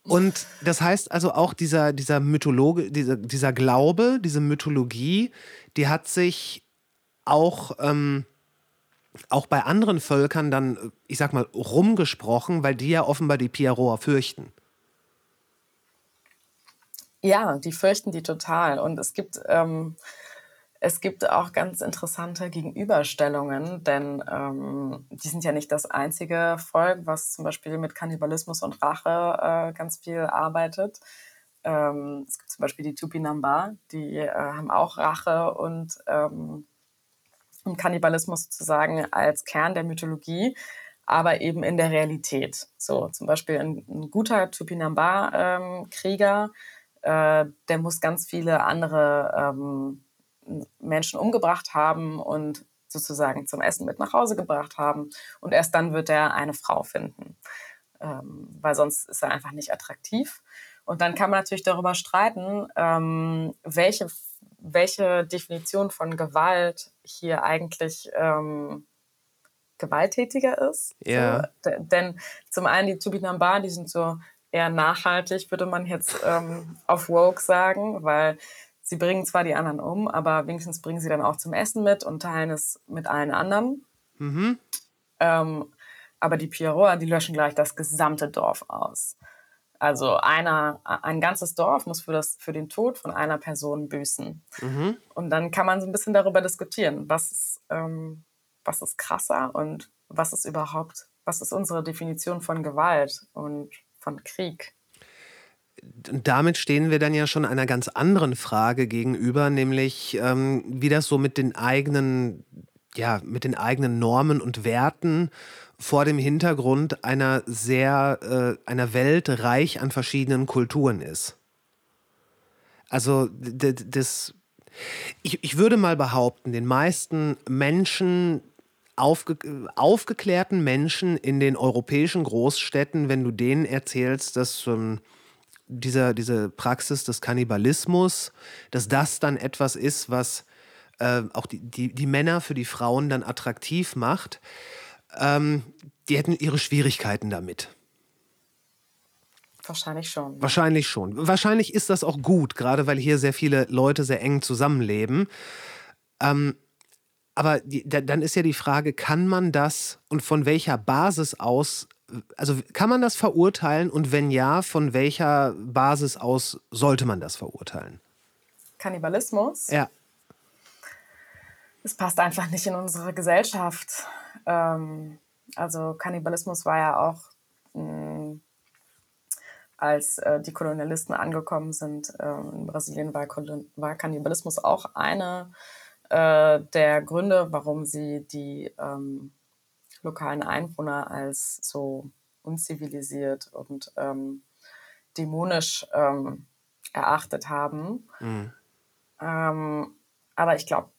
Und das heißt also auch dieser, dieser Mythologe, dieser, dieser Glaube, diese Mythologie, die hat sich auch, ähm, auch bei anderen Völkern dann, ich sag mal, rumgesprochen, weil die ja offenbar die Piaroa fürchten. Ja, die fürchten die total. Und es gibt ähm, es gibt auch ganz interessante Gegenüberstellungen, denn ähm, die sind ja nicht das einzige Volk, was zum Beispiel mit Kannibalismus und Rache äh, ganz viel arbeitet. ähm, es gibt zum Beispiel die Tupinamba, die äh, haben auch Rache und, ähm, Kannibalismus sozusagen als Kern der Mythologie, aber eben in der Realität. So zum Beispiel ein, ein guter Tupinamba-Krieger, ähm, äh, der muss ganz viele andere ähm, Menschen umgebracht haben und sozusagen zum Essen mit nach Hause gebracht haben. Und erst dann wird er eine Frau finden, ähm, weil sonst ist er einfach nicht attraktiv. Und dann kann man natürlich darüber streiten, ähm, welche, welche Definition von Gewalt hier eigentlich ähm, gewalttätiger ist. Ja. So, denn zum einen die Tubinamba, die sind so eher nachhaltig, würde man jetzt ähm, auf Woke sagen, weil sie bringen zwar die anderen um, aber wenigstens bringen sie dann auch zum Essen mit und teilen es mit allen anderen. Mhm. Ähm, aber die Pierrot, die löschen gleich das gesamte Dorf aus. Also einer, ein ganzes Dorf muss für, das, für den Tod von einer Person büßen. Mhm. Und dann kann man so ein bisschen darüber diskutieren, was ist, ähm, was ist krasser und was ist überhaupt, was ist unsere Definition von Gewalt und von Krieg. Damit stehen wir dann ja schon einer ganz anderen Frage gegenüber, nämlich ähm, wie das so mit den eigenen, ja, mit den eigenen Normen und Werten vor dem Hintergrund einer sehr, äh, einer Welt reich an verschiedenen Kulturen ist. Also das, ich, ich würde mal behaupten, den meisten Menschen, aufge, aufgeklärten Menschen in den europäischen Großstädten, wenn du denen erzählst, dass ähm, dieser, diese Praxis des Kannibalismus, dass das dann etwas ist, was äh, auch die, die, die Männer für die Frauen dann attraktiv macht, ähm, die hätten ihre Schwierigkeiten damit. Wahrscheinlich schon. Wahrscheinlich schon. Wahrscheinlich ist das auch gut, gerade weil hier sehr viele Leute sehr eng zusammenleben. Ähm, aber die, da, dann ist ja die Frage, kann man das und von welcher Basis aus, also kann man das verurteilen und wenn ja, von welcher Basis aus sollte man das verurteilen? Kannibalismus? Ja. Es passt einfach nicht in unsere Gesellschaft. Ähm, also Kannibalismus war ja auch, mh, als äh, die Kolonialisten angekommen sind äh, in Brasilien, war, war, Kannibalismus auch eine äh, der Gründe, warum sie die ähm, lokalen Einwohner als so unzivilisiert und ähm, dämonisch ähm, erachtet haben. Mhm. aber ich glaube,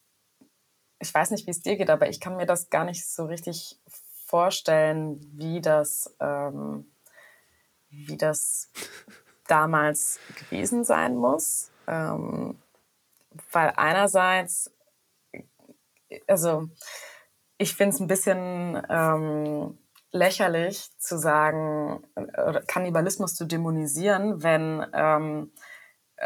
ich weiß nicht, wie es dir geht, aber ich kann mir das gar nicht so richtig vorstellen, wie das, ähm, wie das damals gewesen sein muss. Ähm, weil einerseits, also ich finde es ein bisschen ähm, lächerlich zu sagen, oder Kannibalismus zu dämonisieren, wenn ähm,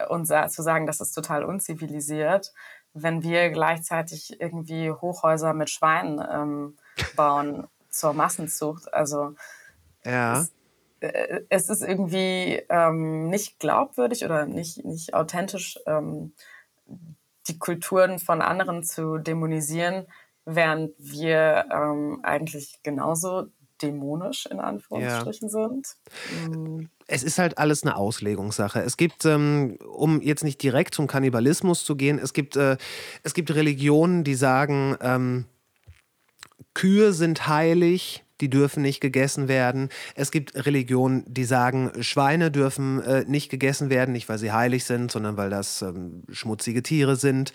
und zu sagen, das ist total unzivilisiert, wenn wir gleichzeitig irgendwie Hochhäuser mit Schweinen ähm, bauen zur Massenzucht. Also ja. es, äh, es ist irgendwie ähm, nicht glaubwürdig oder nicht, nicht authentisch, ähm, die Kulturen von anderen zu dämonisieren, während wir ähm, eigentlich genauso dämonisch in Anführungsstrichen ja. sind. Mhm es ist halt alles eine Auslegungssache. Es gibt, ähm, um jetzt nicht direkt zum Kannibalismus zu gehen, es gibt, äh, es gibt Religionen, die sagen, ähm, Kühe sind heilig, die dürfen nicht gegessen werden. Es gibt Religionen, die sagen, Schweine dürfen äh, nicht gegessen werden, nicht weil sie heilig sind, sondern weil das ähm, schmutzige Tiere sind.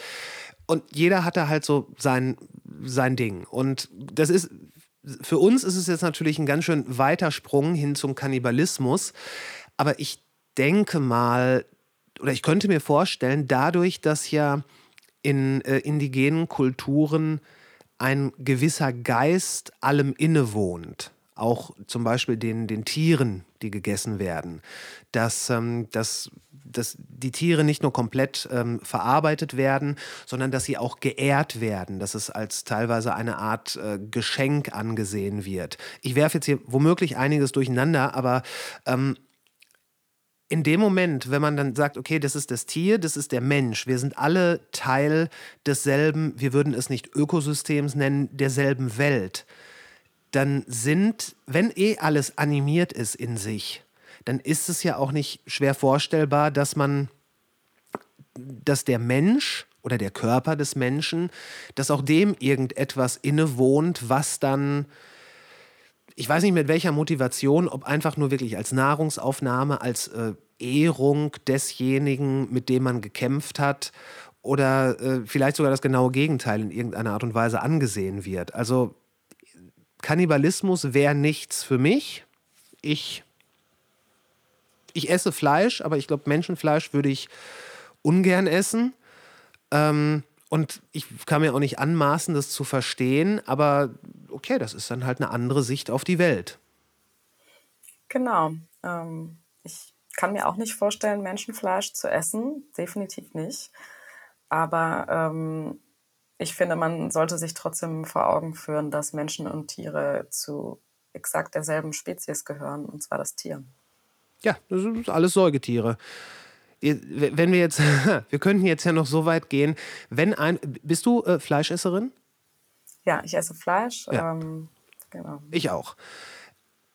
Und jeder hat da halt so sein, sein Ding. Und das ist für uns ist es jetzt natürlich ein ganz schön weiter Sprung hin zum Kannibalismus. Aber ich denke mal, oder ich könnte mir vorstellen, dadurch, dass ja in äh, indigenen Kulturen ein gewisser Geist allem innewohnt, auch zum Beispiel den, den Tieren, die gegessen werden, dass, ähm, dass, dass die Tiere nicht nur komplett ähm, verarbeitet werden, sondern dass sie auch geehrt werden, dass es als teilweise eine Art äh, Geschenk angesehen wird. Ich werfe jetzt hier womöglich einiges durcheinander, aber ähm, in dem Moment, wenn man dann sagt, okay, das ist das Tier, das ist der Mensch, wir sind alle Teil desselben, wir würden es nicht Ökosystems nennen, derselben Welt, dann sind, wenn eh alles animiert ist in sich, dann ist es ja auch nicht schwer vorstellbar, dass man, dass der Mensch oder der Körper des Menschen, dass auch dem irgendetwas innewohnt, was dann, ich weiß nicht mit welcher Motivation, ob einfach nur wirklich als Nahrungsaufnahme, als äh, Ehrung desjenigen, mit dem man gekämpft hat, oder äh, vielleicht sogar das genaue Gegenteil in irgendeiner Art und Weise angesehen wird. Also Kannibalismus wäre nichts für mich. Ich, ich esse Fleisch, aber ich glaube, Menschenfleisch würde ich ungern essen. Ähm, und ich kann mir auch nicht anmaßen, das zu verstehen, aber okay, das ist dann halt eine andere Sicht auf die Welt. Genau. Ähm, ich kann mir auch nicht vorstellen, Menschenfleisch zu essen. Definitiv nicht. Aber ähm, ich finde, man sollte sich trotzdem vor Augen führen, dass Menschen und Tiere zu exakt derselben Spezies gehören, und zwar das Tier. Ja, das sind alles Säugetiere. Wenn wir jetzt, wir könnten jetzt ja noch so weit gehen, wenn ein, bist du äh, Fleischesserin? Ja, ich esse Fleisch. Ja. Ähm, genau. Ich auch.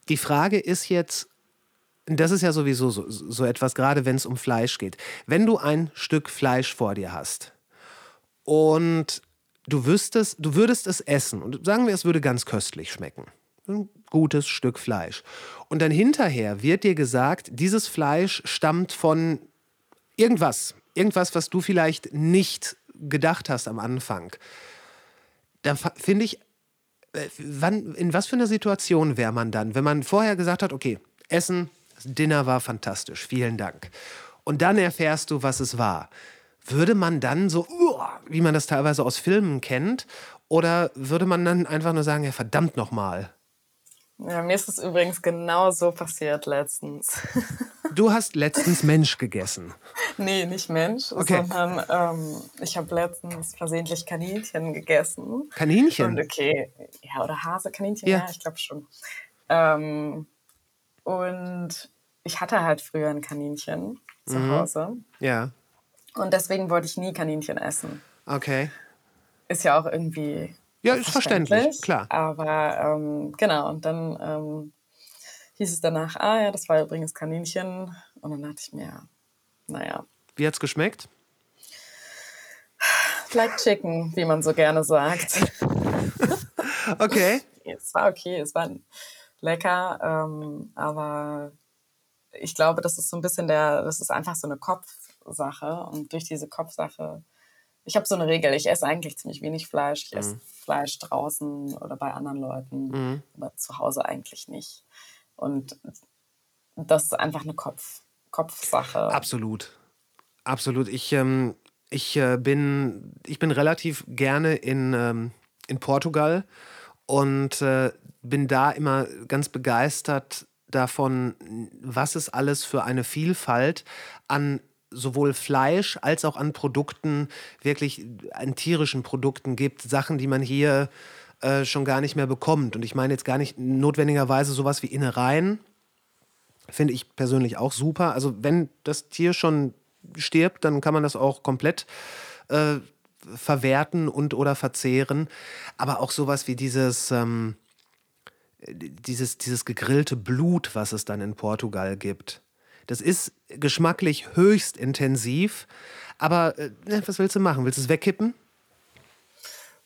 Die Frage ist jetzt, das ist ja sowieso so, so etwas, gerade wenn es um Fleisch geht. Wenn du ein Stück Fleisch vor dir hast und du wüsstest, du würdest es essen und sagen wir, es würde ganz köstlich schmecken. Ein gutes Stück Fleisch. Und dann hinterher wird dir gesagt, dieses Fleisch stammt von irgendwas. Irgendwas, was du vielleicht nicht gedacht hast am Anfang. Da finde ich, äh, wann, in was für einer Situation wäre man dann, wenn man vorher gesagt hat, okay, Essen, das Dinner war fantastisch, vielen Dank. Und dann erfährst du, was es war. Würde man dann so, wie man das teilweise aus Filmen kennt, oder würde man dann einfach nur sagen, ja verdammt nochmal? Ja, mir ist es übrigens genau so passiert letztens. Du hast letztens Mensch gegessen. nee, nicht Mensch, Okay. sondern ähm, ich habe letztens versehentlich Kaninchen gegessen. Kaninchen? Und okay, ja, oder Hase, Kaninchen, Ja. ja, ich glaube schon. Ähm, und ich hatte halt früher ein Kaninchen zu Mhm. Hause. Ja, Und deswegen wollte ich nie Kaninchen essen. okay. Ist ja auch irgendwie. Ja, ist verständlich, klar. Aber ähm, genau, und dann ähm, hieß es danach, ah ja, das war übrigens Kaninchen. Und dann dachte ich mir, naja, Wie hat's geschmeckt? like Chicken, wie man so gerne sagt. Okay. es war okay, es war lecker, ähm, aber ich glaube, das ist so ein bisschen der, das ist einfach so eine Kopfsache und durch diese Kopfsache, ich habe so eine Regel, ich esse eigentlich ziemlich wenig Fleisch, ich esse Fleisch draußen oder bei anderen Leuten, aber zu Hause eigentlich nicht. Und das ist einfach eine Kopf, Kopfsache. Absolut. Absolut. Ich, ähm, ich, äh, bin, ich bin relativ gerne in, ähm, in Portugal und äh, bin da immer ganz begeistert davon, was es alles für eine Vielfalt an sowohl Fleisch als auch an Produkten, wirklich an tierischen Produkten gibt. Sachen, die man hier äh, schon gar nicht mehr bekommt. Und ich meine jetzt gar nicht notwendigerweise sowas wie Innereien, Finde ich persönlich auch super. Also wenn das Tier schon stirbt, dann kann man das auch komplett äh, verwerten und oder verzehren. Aber auch sowas wie dieses, ähm, dieses, dieses gegrillte Blut, was es dann in Portugal gibt. Das ist geschmacklich höchst intensiv. Aber äh, was willst du machen? Willst du es wegkippen?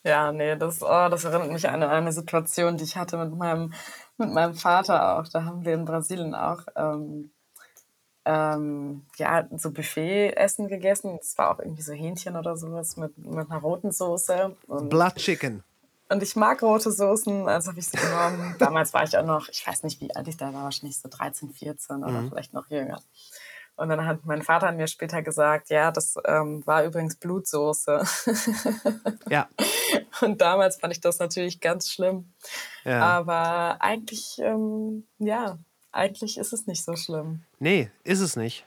Ja, nee, das, oh, das erinnert mich an eine Situation, die ich hatte mit meinem, mit meinem Vater auch. Da haben wir in Brasilien auch ähm, ähm, ja, so Buffet-Essen gegessen. Es war auch irgendwie so Hähnchen oder sowas mit, mit einer roten Soße. Und, Blood Chicken. Und ich mag rote Soßen, also habe ich sie genommen. Damals war ich auch noch, ich weiß nicht, wie alt ich da war, wahrscheinlich so 13, 14 oder vielleicht noch jünger. Und dann hat mein Vater mir später gesagt, ja, das ähm, war übrigens Blutsoße. Ja. Und damals fand ich das natürlich ganz schlimm. ja. Aber eigentlich, ähm, ja, eigentlich ist es nicht so schlimm. Nee, ist es nicht.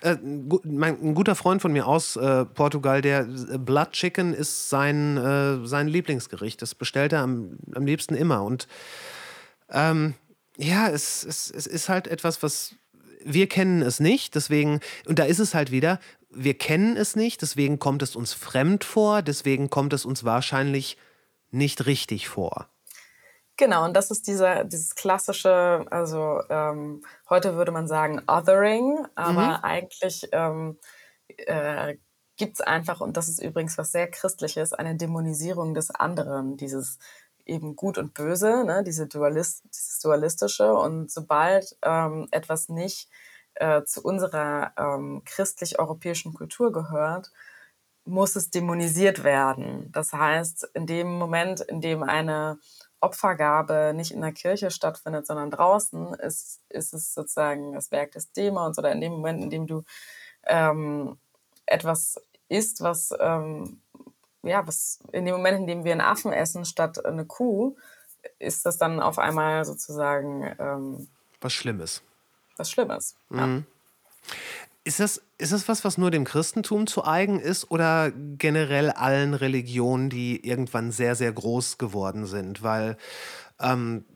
Äh, ein guter Freund von mir aus äh, Portugal, der äh, Blood Chicken ist sein, äh, sein Lieblingsgericht. Das bestellt er am, am liebsten immer. Und ähm, ja, es, es, es ist halt etwas, was wir kennen es nicht. Deswegen, und da ist es halt wieder, wir kennen es nicht, deswegen kommt es uns fremd vor, deswegen kommt es uns wahrscheinlich nicht richtig vor. Genau, und das ist dieser, dieses klassische, also ähm, heute würde man sagen Othering, aber mhm. eigentlich ähm, äh, gibt es einfach, und das ist übrigens was sehr Christliches, eine Dämonisierung des anderen, dieses eben Gut und Böse, ne, diese Dualist, dieses Dualistische. Und sobald ähm, etwas nicht äh, zu unserer ähm, christlich-europäischen Kultur gehört, muss es dämonisiert werden. Das heißt, in dem Moment, in dem eine Opfergabe nicht in der Kirche stattfindet, sondern draußen, ist, ist es sozusagen das Werk des Dämons oder in dem Moment, in dem du ähm, etwas isst, was, ähm, ja, was in dem Moment, in dem wir einen Affen essen statt eine Kuh, ist das dann auf einmal sozusagen ähm, was Schlimmes. Was Schlimmes. Mhm. Ist das, ist das was, was nur dem Christentum zu eigen ist oder generell allen Religionen, die irgendwann sehr, sehr groß geworden sind? Weil ähm,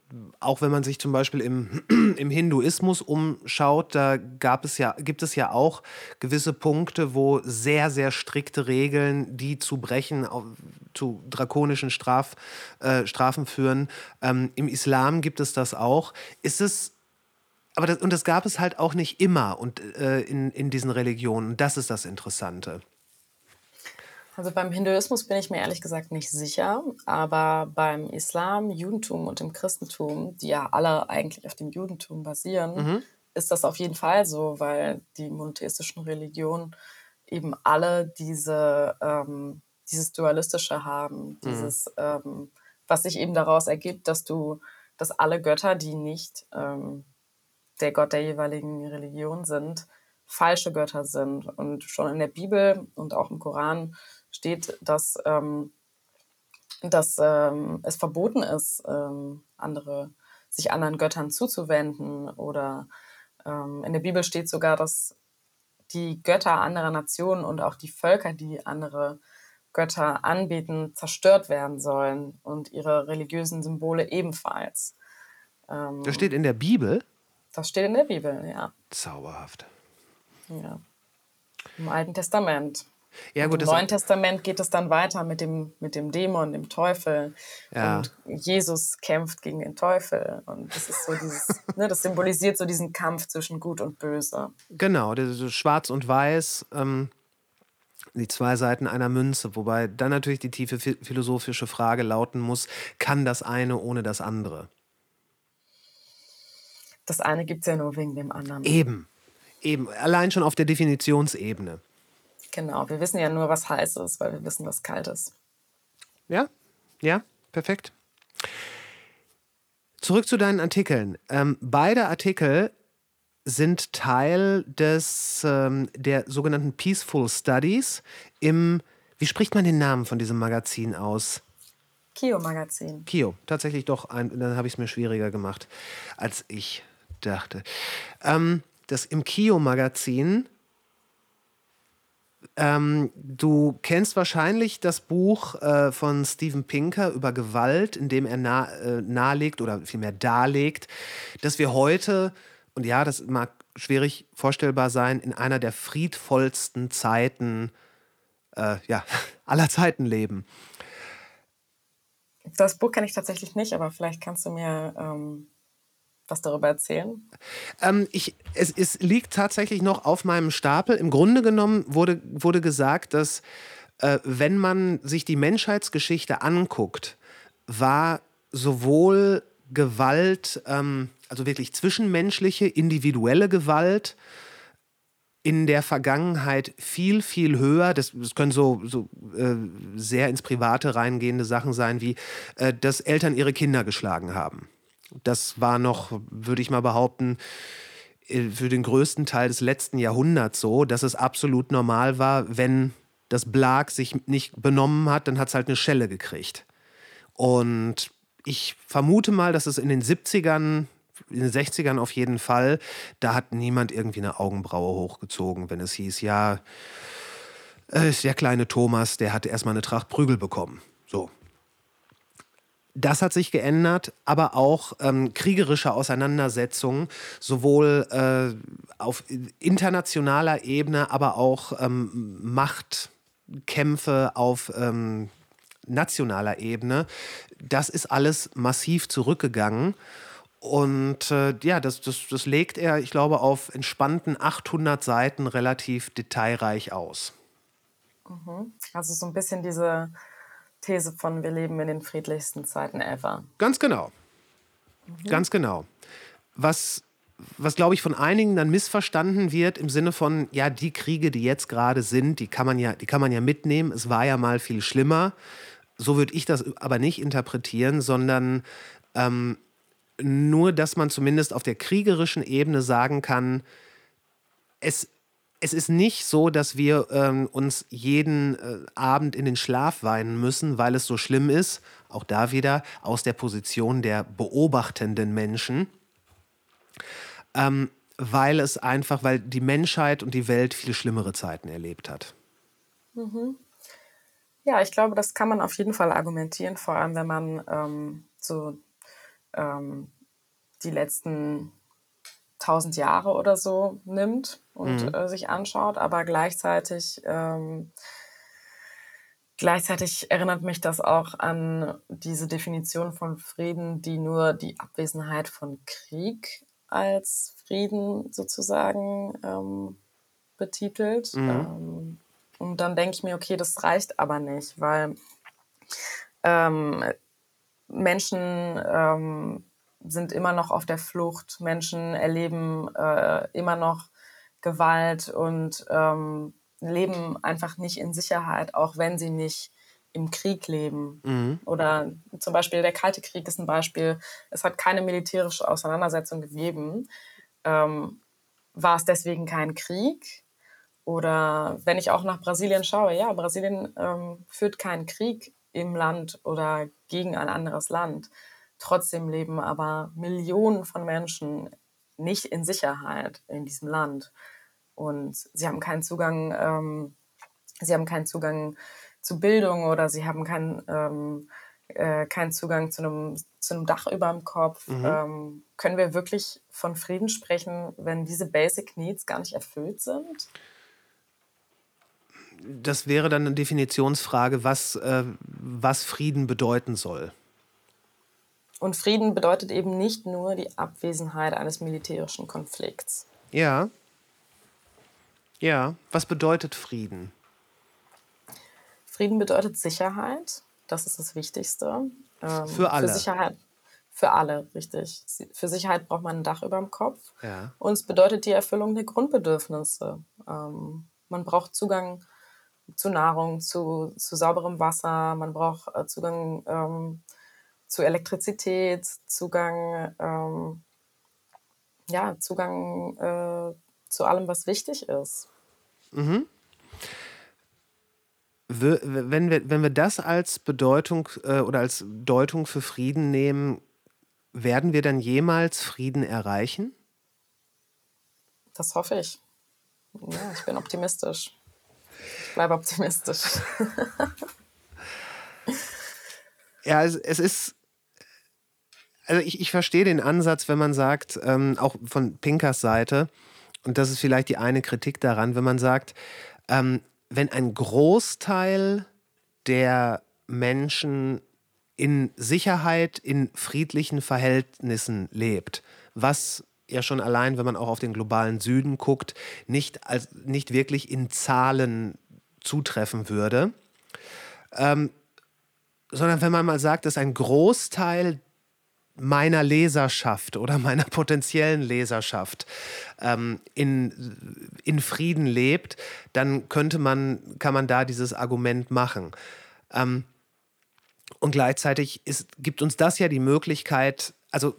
auch wenn man sich zum Beispiel im, im Hinduismus umschaut, da gab es ja, gibt es ja auch gewisse Punkte, wo sehr, sehr strikte Regeln, die zu brechen, zu drakonischen Straf, äh, Strafen führen. Ähm, Im Islam gibt es das auch. Ist es aber das, und das gab es halt auch nicht immer und, äh, in, in diesen Religionen. Das ist das Interessante. Also beim Hinduismus bin ich mir ehrlich gesagt nicht sicher, aber beim Islam, Judentum und dem Christentum, die ja alle eigentlich auf dem Judentum basieren, mhm. ist das auf jeden Fall so, weil die monotheistischen Religionen eben alle diese, ähm, dieses Dualistische haben, dieses, mhm. ähm, was sich eben daraus ergibt, dass du, dass alle Götter, die nicht ähm, der Gott der jeweiligen Religion sind, falsche Götter sind. Und schon in der Bibel und auch im Koran steht, dass, ähm, dass ähm, es verboten ist, ähm, andere, sich anderen Göttern zuzuwenden. Oder ähm, in der Bibel steht sogar, dass die Götter anderer Nationen und auch die Völker, die andere Götter anbieten, zerstört werden sollen und ihre religiösen Symbole ebenfalls. Das steht in der Bibel? Das steht in der Bibel, ja. Zauberhaft. Ja. Im Alten Testament. Ja, gut, Im Neuen Testament geht es dann weiter mit dem, mit dem Dämon, dem Teufel. Ja. Und Jesus kämpft gegen den Teufel. Und das ist so dieses, ne, das symbolisiert so diesen Kampf zwischen Gut und Böse. Genau, das ist schwarz und weiß. Ähm, die zwei Seiten einer Münze, wobei dann natürlich die tiefe philosophische Frage lauten muss, kann das eine ohne das andere? Das eine gibt es ja nur wegen dem anderen. Eben. Eben. Allein schon auf der Definitionsebene. Genau. Wir wissen ja nur, was heiß ist, weil wir wissen, was kalt ist. Ja, ja, perfekt. Zurück zu deinen Artikeln. Ähm, beide Artikel sind Teil des ähm, der sogenannten Peaceful Studies im, wie spricht man den Namen von diesem Magazin aus? Kio Magazin. Kio, tatsächlich doch. Ein, dann habe ich es mir schwieriger gemacht als ich dachte. Ähm, das im Kio-Magazin. Ähm, du kennst wahrscheinlich das Buch äh, von Steven Pinker über Gewalt, in dem er nah, äh, nahelegt oder vielmehr darlegt, dass wir heute, und ja, das mag schwierig vorstellbar sein, in einer der friedvollsten Zeiten äh, ja, aller Zeiten leben. Das Buch kenne ich tatsächlich nicht, aber vielleicht kannst du mir ähm, was darüber erzählen? Ähm, ich, es, es, liegt tatsächlich noch auf meinem Stapel. Im Grunde genommen wurde, wurde gesagt, dass äh, wenn man sich die Menschheitsgeschichte anguckt, war sowohl Gewalt, ähm, also wirklich zwischenmenschliche, individuelle Gewalt, in der Vergangenheit viel, viel höher. Das, das können so, so äh, sehr ins Private reingehende Sachen sein, wie äh, dass Eltern ihre Kinder geschlagen haben. Das war noch, würde ich mal behaupten, äh, für den größten Teil des letzten Jahrhunderts so, dass es absolut normal war, wenn das Blag sich nicht benommen hat, dann hat es halt eine Schelle gekriegt. Und ich vermute mal, dass es in den 70ern, in den 60ern auf jeden Fall, da hat niemand irgendwie eine Augenbraue hochgezogen, wenn es hieß, ja, äh, der kleine Thomas, der hatte erstmal eine Tracht Prügel bekommen. So, das hat sich geändert, aber auch ähm, kriegerische Auseinandersetzungen, sowohl äh, auf internationaler Ebene, aber auch ähm, Machtkämpfe auf, ähm, nationaler Ebene, das ist alles massiv zurückgegangen. Und äh, ja, das, das, das legt er, ich glaube, auf entspannten 800 Seiten relativ detailreich aus. Mhm. Also so ein bisschen diese These von wir leben in den friedlichsten Zeiten ever. Ganz genau. Mhm. Ganz genau. Was, was glaube ich, von einigen dann missverstanden wird im Sinne von, ja, die Kriege, die jetzt gerade sind, die kann, man ja, die kann man ja mitnehmen. Es war ja mal viel schlimmer. So würde ich das aber nicht interpretieren, sondern ähm, nur, dass man zumindest auf der kriegerischen Ebene sagen kann, es, es ist nicht so, dass wir ähm, uns jeden äh, Abend in den Schlaf weinen müssen, weil es so schlimm ist. Auch da wieder aus der Position der beobachtenden Menschen. Ähm, weil es einfach, weil die Menschheit und die Welt viel schlimmere Zeiten erlebt hat. Mhm. Ja, ich glaube, das kann man auf jeden Fall argumentieren, vor allem wenn man ähm, so ähm, die letzten tausend Jahre oder so nimmt und mhm. äh, sich anschaut, aber gleichzeitig ähm, gleichzeitig erinnert mich das auch an diese Definition von Frieden, die nur die Abwesenheit von Krieg als Frieden sozusagen ähm, betitelt. Mhm. Ähm, und dann denke ich mir, okay, das reicht aber nicht, weil ähm, Menschen ähm, sind immer noch auf der Flucht, Menschen erleben äh, immer noch Gewalt und ähm, leben einfach nicht in Sicherheit, auch wenn sie nicht im Krieg leben. Mhm. Oder zum Beispiel der Kalte Krieg ist ein Beispiel. Es hat keine militärische Auseinandersetzung gegeben. Ähm, war es deswegen kein Krieg? Oder wenn ich auch nach Brasilien schaue, ja, Brasilien ähm, führt keinen Krieg im Land oder gegen ein anderes Land. Trotzdem leben aber Millionen von Menschen nicht in Sicherheit in diesem Land. Und sie haben keinen Zugang, ähm, sie haben keinen Zugang zu Bildung oder sie haben keinen, ähm, äh, keinen Zugang zu einem, zu einem Dach über dem Kopf. Mhm. Ähm, können wir wirklich von Frieden sprechen, wenn diese Basic Needs gar nicht erfüllt sind? das wäre dann eine Definitionsfrage, was, äh, was Frieden bedeuten soll. Und Frieden bedeutet eben nicht nur die Abwesenheit eines militärischen Konflikts. Ja. Ja, was bedeutet Frieden? Frieden bedeutet Sicherheit. Das ist das Wichtigste. Ähm, für alle. Für Sicherheit. Für alle, richtig. Für Sicherheit braucht man ein Dach über dem Kopf. Ja. Und es bedeutet die Erfüllung der Grundbedürfnisse. Ähm, man braucht Zugang zu Nahrung, zu, zu sauberem Wasser, man braucht äh, Zugang ähm, zu Elektrizität, Zugang, ähm, ja, Zugang äh, zu allem, was wichtig ist. Mhm. Wenn wir, wenn wir das als Bedeutung äh, oder als Deutung für Frieden nehmen, werden wir dann jemals Frieden erreichen? Das hoffe ich. Ja, ich bin optimistisch. Ich bleibe optimistisch. ja, es, es ist also ich, ich verstehe den Ansatz, wenn man sagt, ähm, auch von Pinkers Seite, und das ist vielleicht die eine Kritik daran, wenn man sagt, ähm, wenn ein Großteil der Menschen in Sicherheit, in friedlichen Verhältnissen lebt, was ja schon allein, wenn man auch auf den globalen Süden guckt, nicht, als, nicht wirklich in Zahlen zutreffen würde, ähm, sondern wenn man mal sagt, dass ein Großteil meiner Leserschaft oder meiner potenziellen Leserschaft ähm, in, in Frieden lebt, dann könnte man, kann man da dieses Argument machen. Ähm, und gleichzeitig ist, gibt uns das ja die Möglichkeit, also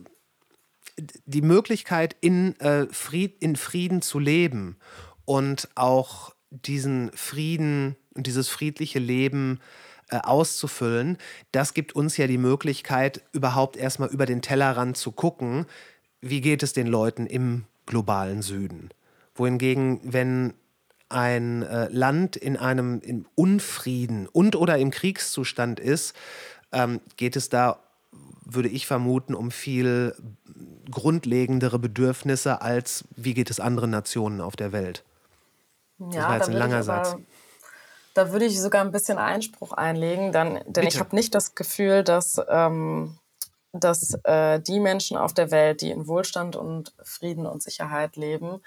die Möglichkeit, in, äh, Fried, in Frieden zu leben und auch diesen Frieden und dieses friedliche Leben äh, auszufüllen, das gibt uns ja die Möglichkeit, überhaupt erstmal über den Tellerrand zu gucken, wie geht es den Leuten im globalen Süden. Wohingegen, wenn ein äh, Land in einem in Unfrieden und oder im Kriegszustand ist, ähm, geht es da, würde ich vermuten, um viel grundlegendere Bedürfnisse als wie geht es anderen Nationen auf der Welt. Ja, das war jetzt ein langer Satz Da würde ich sogar ein bisschen Einspruch einlegen, dann, denn Bitte. ich habe nicht das Gefühl, dass, ähm, dass äh, die Menschen auf der Welt, die in Wohlstand und Frieden und Sicherheit leben,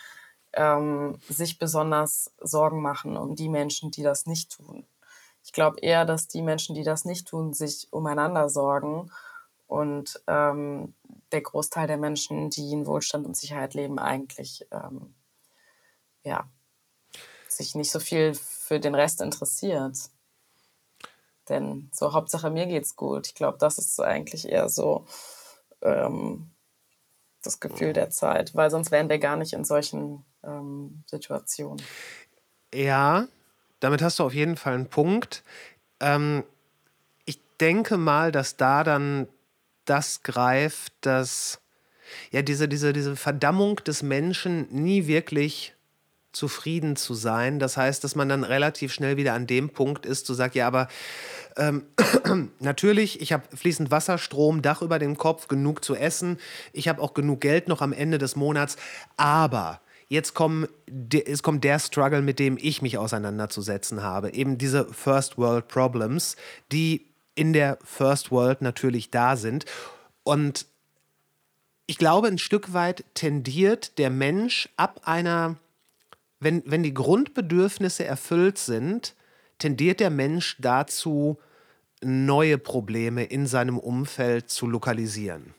ähm, sich besonders Sorgen machen um die Menschen, die das nicht tun. Ich glaube eher, dass die Menschen, die das nicht tun, sich umeinander sorgen und ähm, der Großteil der Menschen, die in Wohlstand und Sicherheit leben, eigentlich ähm, ja, sich nicht so viel für den Rest interessiert. Denn so Hauptsache mir geht's gut. Ich glaube, das ist eigentlich eher so ähm, das Gefühl der Zeit, weil sonst wären wir gar nicht in solchen ähm, Situationen. Ja, damit hast du auf jeden Fall einen Punkt. Ähm, ich denke mal, dass da dann das greift, dass ja diese, diese, diese Verdammung des Menschen nie wirklich zufrieden zu sein. Das heißt, dass man dann relativ schnell wieder an dem Punkt ist, zu sagen, ja, aber ähm, natürlich, ich habe fließend Wasser, Strom, Dach über dem Kopf, genug zu essen, ich habe auch genug Geld noch am Ende des Monats, aber jetzt kommen, es kommt der Struggle, mit dem ich mich auseinanderzusetzen habe. Eben diese First World Problems, die in der First World natürlich da sind. Und ich glaube, ein Stück weit tendiert der Mensch ab einer wenn, wenn die Grundbedürfnisse erfüllt sind, tendiert der Mensch dazu, neue Probleme in seinem Umfeld zu lokalisieren.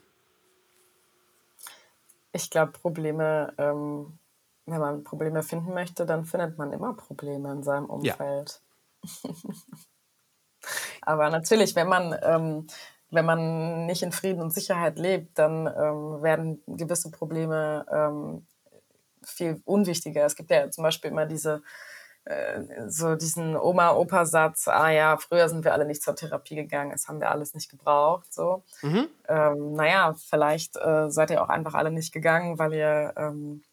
Ich glaube, Probleme, ähm, wenn man Probleme finden möchte, dann findet man immer Probleme in seinem Umfeld. Ja. Aber natürlich, wenn man, ähm, wenn man nicht in Frieden und Sicherheit lebt, dann ähm, werden gewisse Probleme ähm, viel unwichtiger. Es gibt ja zum Beispiel immer diese äh, so diesen Oma-Opa-Satz, ah ja, früher sind wir alle nicht zur Therapie gegangen, das haben wir alles nicht gebraucht. So. Mhm. Ähm, naja, vielleicht äh, seid ihr auch einfach alle nicht gegangen, weil ihr, ähm,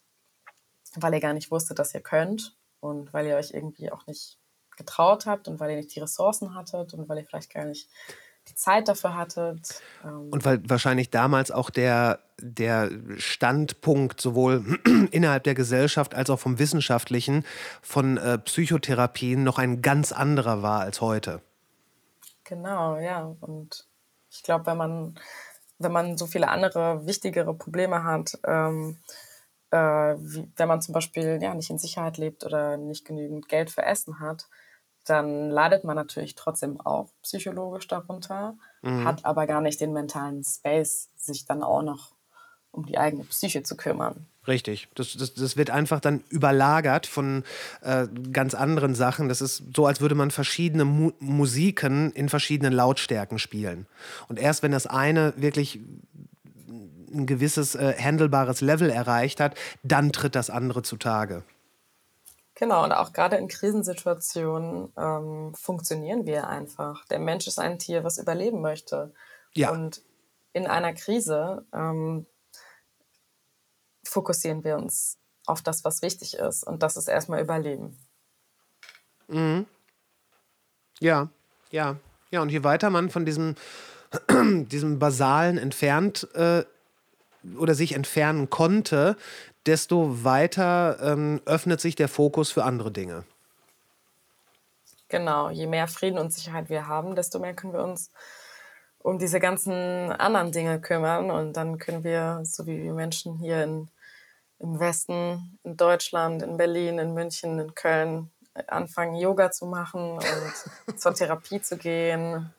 weil ihr gar nicht wusstet, dass ihr könnt und weil ihr euch irgendwie auch nicht getraut habt und weil ihr nicht die Ressourcen hattet und weil ihr vielleicht gar nicht die Zeit dafür hattet. Ähm. Und weil wahrscheinlich damals auch der, der Standpunkt sowohl innerhalb der Gesellschaft als auch vom Wissenschaftlichen von äh, Psychotherapien noch ein ganz anderer war als heute. Genau, ja. Und ich glaube, wenn man, wenn man so viele andere, wichtigere Probleme hat, ähm, äh, wie, wenn man zum Beispiel ja, nicht in Sicherheit lebt oder nicht genügend Geld für Essen hat, dann leidet man natürlich trotzdem auch psychologisch darunter, mhm. hat aber gar nicht den mentalen Space, sich dann auch noch um die eigene Psyche zu kümmern. Richtig. Das, das, das wird einfach dann überlagert von äh, ganz anderen Sachen. Das ist so, als würde man verschiedene Mu Musiken in verschiedenen Lautstärken spielen. Und erst wenn das eine wirklich ein gewisses äh, handelbares Level erreicht hat, dann tritt das andere zutage. Genau, und auch gerade in Krisensituationen ähm, funktionieren wir einfach. Der Mensch ist ein Tier, was überleben möchte. Ja. Und in einer Krise ähm, fokussieren wir uns auf das, was wichtig ist. Und das ist erstmal Überleben. Mhm. Ja, ja. Ja, und je weiter man von diesem, diesem Basalen entfernt äh, oder sich entfernen konnte, desto weiter ähm, öffnet sich der Fokus für andere Dinge. Genau, je mehr Frieden und Sicherheit wir haben, desto mehr können wir uns um diese ganzen anderen Dinge kümmern. Und dann können wir, so wie Menschen hier in, im Westen, in Deutschland, in Berlin, in München, in Köln, anfangen, Yoga zu machen und zur Therapie zu gehen,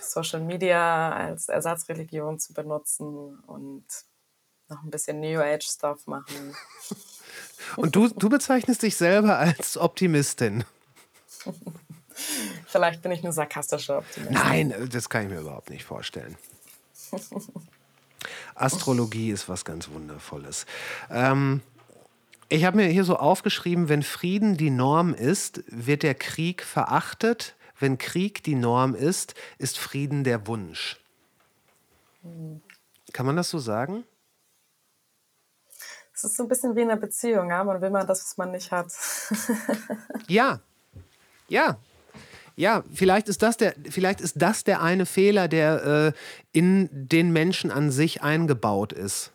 Social Media als Ersatzreligion zu benutzen und noch ein bisschen New Age Stuff machen. Und du, du bezeichnest dich selber als Optimistin. Vielleicht bin ich eine sarkastische Optimistin. Nein, das kann ich mir überhaupt nicht vorstellen. Astrologie ist was ganz Wundervolles. Ähm, ich habe mir hier so aufgeschrieben, wenn Frieden die Norm ist, wird der Krieg verachtet. Wenn Krieg die Norm ist, ist Frieden der Wunsch. Kann man das so sagen? Es ist so ein bisschen wie in einer Beziehung, ja? man will mal das, was man nicht hat. ja, ja, ja, vielleicht ist das der, vielleicht ist das der eine Fehler, der äh, in den Menschen an sich eingebaut ist.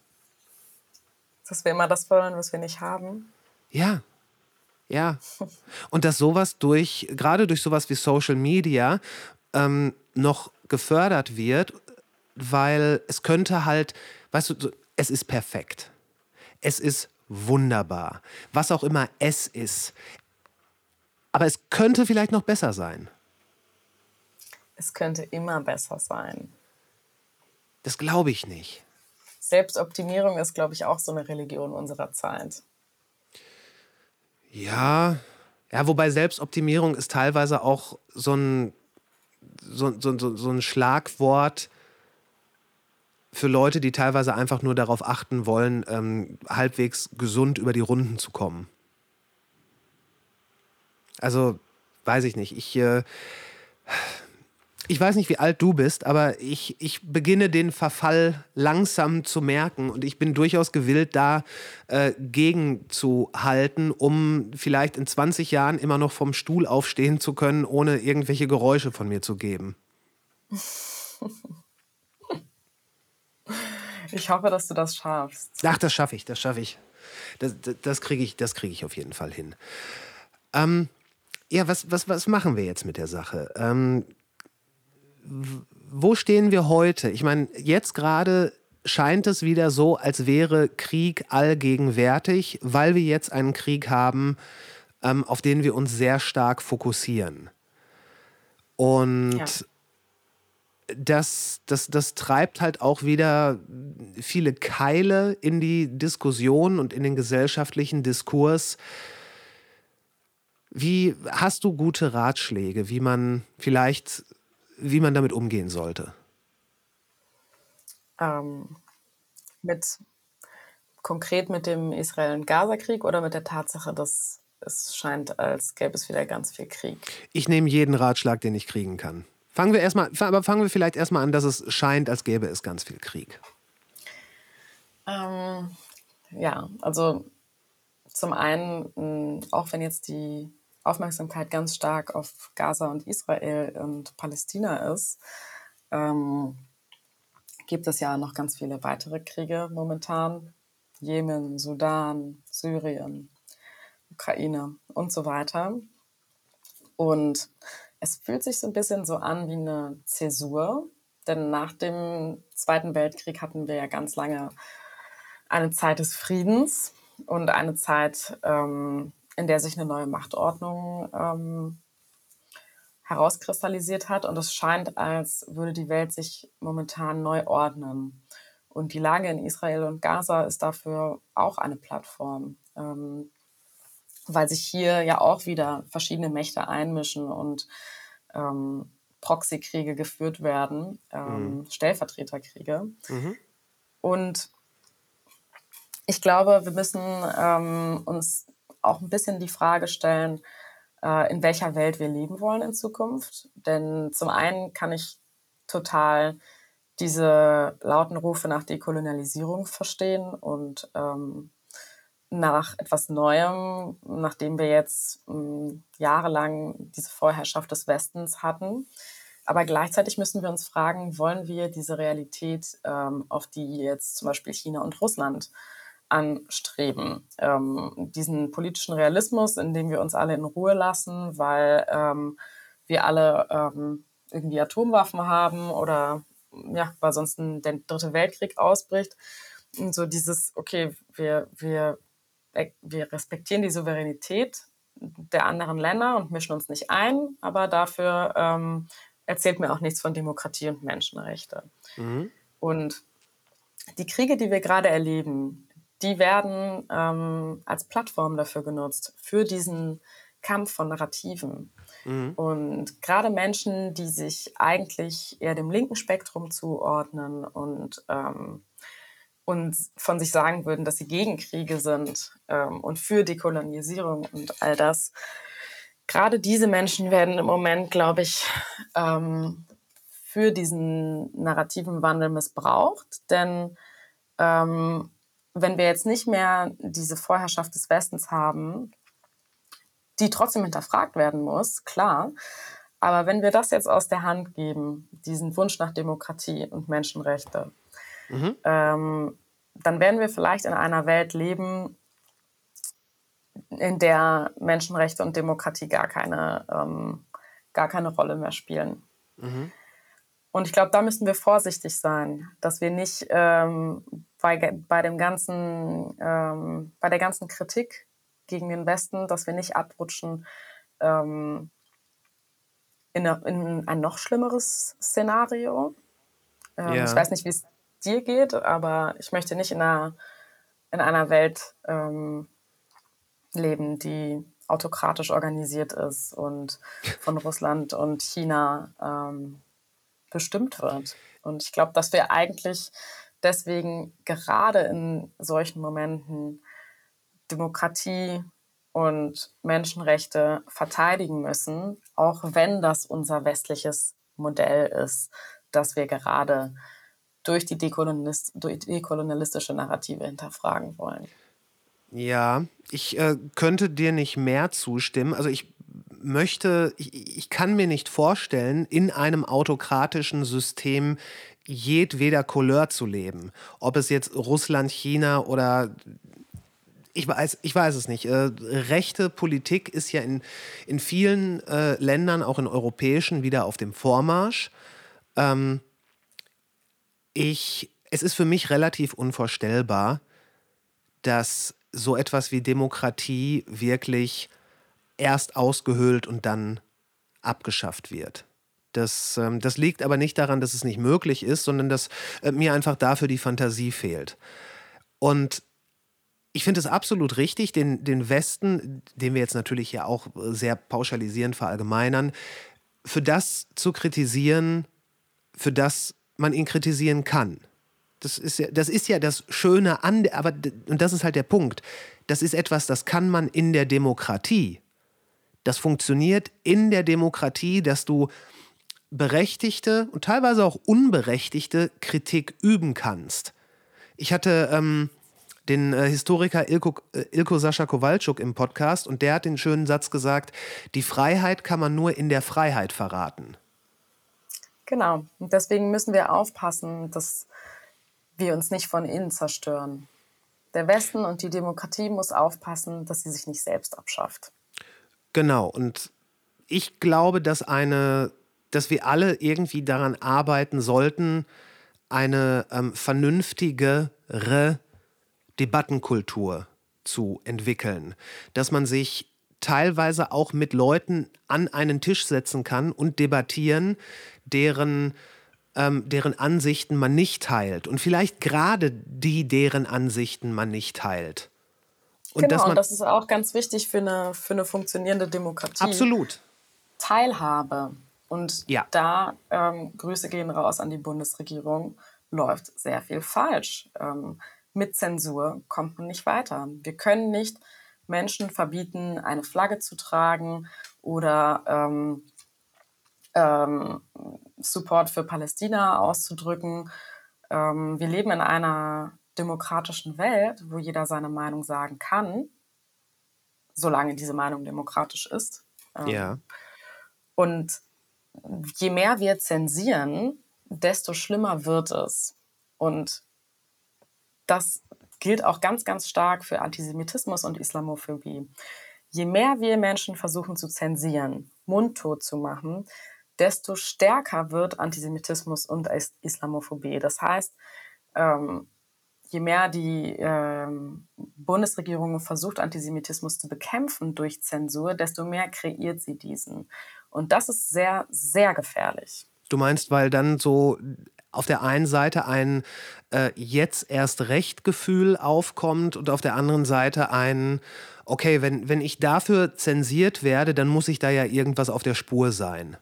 Dass wir immer das wollen, was wir nicht haben. Ja, Ja. Und dass sowas durch, gerade durch sowas wie Social Media, ähm, noch gefördert wird, weil es könnte halt, weißt du, es ist perfekt. Es ist wunderbar. Was auch immer es ist. Aber es könnte vielleicht noch besser sein. Es könnte immer besser sein. Das glaube ich nicht. Selbstoptimierung ist, glaube ich, auch so eine Religion unserer Zeit. Ja, ja, wobei Selbstoptimierung ist teilweise auch so ein, so, so, so, so ein Schlagwort für Leute, die teilweise einfach nur darauf achten wollen, ähm, halbwegs gesund über die Runden zu kommen. Also, weiß ich nicht. Ich, äh, ich weiß nicht, wie alt du bist, aber ich, ich beginne den Verfall langsam zu merken und ich bin durchaus gewillt, da äh, gegenzuhalten, um vielleicht in 20 Jahren immer noch vom Stuhl aufstehen zu können, ohne irgendwelche Geräusche von mir zu geben. Ich hoffe, dass du das schaffst. Ach, das schaffe ich, das schaffe ich. Das, das, das kriege ich, krieg ich auf jeden Fall hin. Ähm, ja, was, was, was machen wir jetzt mit der Sache? Ähm, wo stehen wir heute? Ich meine, jetzt gerade scheint es wieder so, als wäre Krieg allgegenwärtig, weil wir jetzt einen Krieg haben, ähm, auf den wir uns sehr stark fokussieren. Und ja. das, das, das treibt halt auch wieder viele Keile in die Diskussion und in den gesellschaftlichen Diskurs. Wie hast du gute Ratschläge, wie man vielleicht wie man damit umgehen sollte? Ähm, mit konkret mit dem Israel-Gaza-Krieg oder mit der Tatsache, dass es scheint, als gäbe es wieder ganz viel Krieg? Ich nehme jeden Ratschlag, den ich kriegen kann. Fangen wir erstmal, aber fangen wir vielleicht erstmal an, dass es scheint, als gäbe es ganz viel Krieg. Ähm, ja, also zum einen, auch wenn jetzt die Aufmerksamkeit ganz stark auf Gaza und Israel und Palästina ist, ähm, gibt es ja noch ganz viele weitere Kriege momentan. Jemen, Sudan, Syrien, Ukraine und so weiter. Und es fühlt sich so ein bisschen so an wie eine Zäsur, denn nach dem Zweiten Weltkrieg hatten wir ja ganz lange eine Zeit des Friedens und eine Zeit, ähm, in der sich eine neue Machtordnung ähm, herauskristallisiert hat. Und es scheint, als würde die Welt sich momentan neu ordnen. Und die Lage in Israel und Gaza ist dafür auch eine Plattform, ähm, weil sich hier ja auch wieder verschiedene Mächte einmischen und ähm, Proxykriege geführt werden, ähm, mhm. Stellvertreterkriege. Mhm. Und ich glaube, wir müssen ähm, uns auch ein bisschen die Frage stellen, äh, in welcher Welt wir leben wollen in Zukunft. Denn zum einen kann ich total diese lauten Rufe nach Dekolonialisierung verstehen und ähm, nach etwas Neuem, nachdem wir jetzt ähm, jahrelang diese Vorherrschaft des Westens hatten. Aber gleichzeitig müssen wir uns fragen, wollen wir diese Realität, ähm, auf die jetzt zum Beispiel China und Russland anstreben. Ähm, diesen politischen Realismus, in dem wir uns alle in Ruhe lassen, weil ähm, wir alle ähm, irgendwie Atomwaffen haben oder ja, weil sonst ein, der dritte Weltkrieg ausbricht. Und so dieses, okay, wir, wir, äh, wir respektieren die Souveränität der anderen Länder und mischen uns nicht ein, aber dafür ähm, erzählt mir auch nichts von Demokratie und Menschenrechte. Mhm. Und die Kriege, die wir gerade erleben, die werden ähm, als Plattform dafür genutzt, für diesen Kampf von Narrativen. Mhm. Und gerade Menschen, die sich eigentlich eher dem linken Spektrum zuordnen und, ähm, und von sich sagen würden, dass sie gegen Kriege sind ähm, und für Dekolonisierung und all das, gerade diese Menschen werden im Moment, glaube ich, ähm, für diesen narrativen Wandel missbraucht. Denn ähm, wenn wir jetzt nicht mehr diese Vorherrschaft des Westens haben, die trotzdem hinterfragt werden muss, klar. Aber wenn wir das jetzt aus der Hand geben, diesen Wunsch nach Demokratie und Menschenrechte, mhm. ähm, dann werden wir vielleicht in einer Welt leben, in der Menschenrechte und Demokratie gar keine, ähm, gar keine Rolle mehr spielen. Mhm. Und ich glaube, da müssen wir vorsichtig sein, dass wir nicht ähm, bei, bei dem ganzen, ähm, bei der ganzen Kritik gegen den Westen, dass wir nicht abrutschen ähm, in, eine, in, ein noch schlimmeres Szenario. Ähm, ja. Ich weiß nicht, wie es dir geht, aber ich möchte nicht in einer, in einer Welt ähm, leben, die autokratisch organisiert ist und von Russland und China ähm, bestimmt wird. Und ich glaube, dass wir eigentlich deswegen gerade in solchen Momenten Demokratie und Menschenrechte verteidigen müssen, auch wenn das unser westliches Modell ist, das wir gerade durch die Dekolonialist durch dekolonialistische Narrative hinterfragen wollen. Ja, ich äh, könnte dir nicht mehr zustimmen. Also ich möchte, ich, ich kann mir nicht vorstellen, in einem autokratischen System jedweder Couleur zu leben. Ob es jetzt Russland, China oder ich weiß, ich weiß es nicht. Äh, rechte Politik ist ja in, in vielen äh, Ländern, auch in europäischen, wieder auf dem Vormarsch. Ähm, ich, es ist für mich relativ unvorstellbar, dass so etwas wie Demokratie wirklich erst ausgehöhlt und dann abgeschafft wird. Das, ähm, das liegt aber nicht daran, dass es nicht möglich ist, sondern dass äh, mir einfach dafür die Fantasie fehlt. Und ich finde es absolut richtig, den, den Westen, den wir jetzt natürlich ja auch sehr pauschalisierend verallgemeinern, für das zu kritisieren, für das man ihn kritisieren kann. Das ist ja das, ist ja das Schöne an, aber und das ist halt der Punkt. Das ist etwas, das kann man in der Demokratie. Das funktioniert in der Demokratie, dass du berechtigte und teilweise auch unberechtigte Kritik üben kannst. Ich hatte ähm, den äh, Historiker Ilko, äh, Ilko Sascha Kowalczuk im Podcast und der hat den schönen Satz gesagt, die Freiheit kann man nur in der Freiheit verraten. Genau, und deswegen müssen wir aufpassen, dass wir uns nicht von innen zerstören. Der Westen und die Demokratie muss aufpassen, dass sie sich nicht selbst abschafft. Genau, und ich glaube, dass eine, dass wir alle irgendwie daran arbeiten sollten, eine ähm, vernünftigere Debattenkultur zu entwickeln, dass man sich teilweise auch mit Leuten an einen Tisch setzen kann und debattieren, deren, ähm, deren Ansichten man nicht teilt. Und vielleicht gerade die, deren Ansichten man nicht teilt. Und genau, und das ist auch ganz wichtig für eine, für eine funktionierende Demokratie. Absolut. Teilhabe. Und ja. da, ähm, Grüße gehen raus an die Bundesregierung, läuft sehr viel falsch. Ähm, mit Zensur kommt man nicht weiter. Wir können nicht Menschen verbieten, eine Flagge zu tragen oder ähm, ähm, Support für Palästina auszudrücken. Ähm, wir leben in einer demokratischen Welt, wo jeder seine Meinung sagen kann, solange diese Meinung demokratisch ist. Ähm, ja. Und je mehr wir zensieren, desto schlimmer wird es. Und das gilt auch ganz, ganz stark für Antisemitismus und Islamophobie. Je mehr wir Menschen versuchen zu zensieren, mundtot zu machen, desto stärker wird Antisemitismus und Islamophobie. Das heißt, ähm, je mehr die ähm, Bundesregierung versucht, Antisemitismus zu bekämpfen durch Zensur, desto mehr kreiert sie diesen. Und das ist sehr, sehr gefährlich. Du meinst, weil dann so auf der einen Seite ein äh, jetzt erst recht Gefühl aufkommt und auf der anderen Seite ein, okay, wenn, wenn ich dafür zensiert werde, dann muss ich da ja irgendwas auf der Spur sein.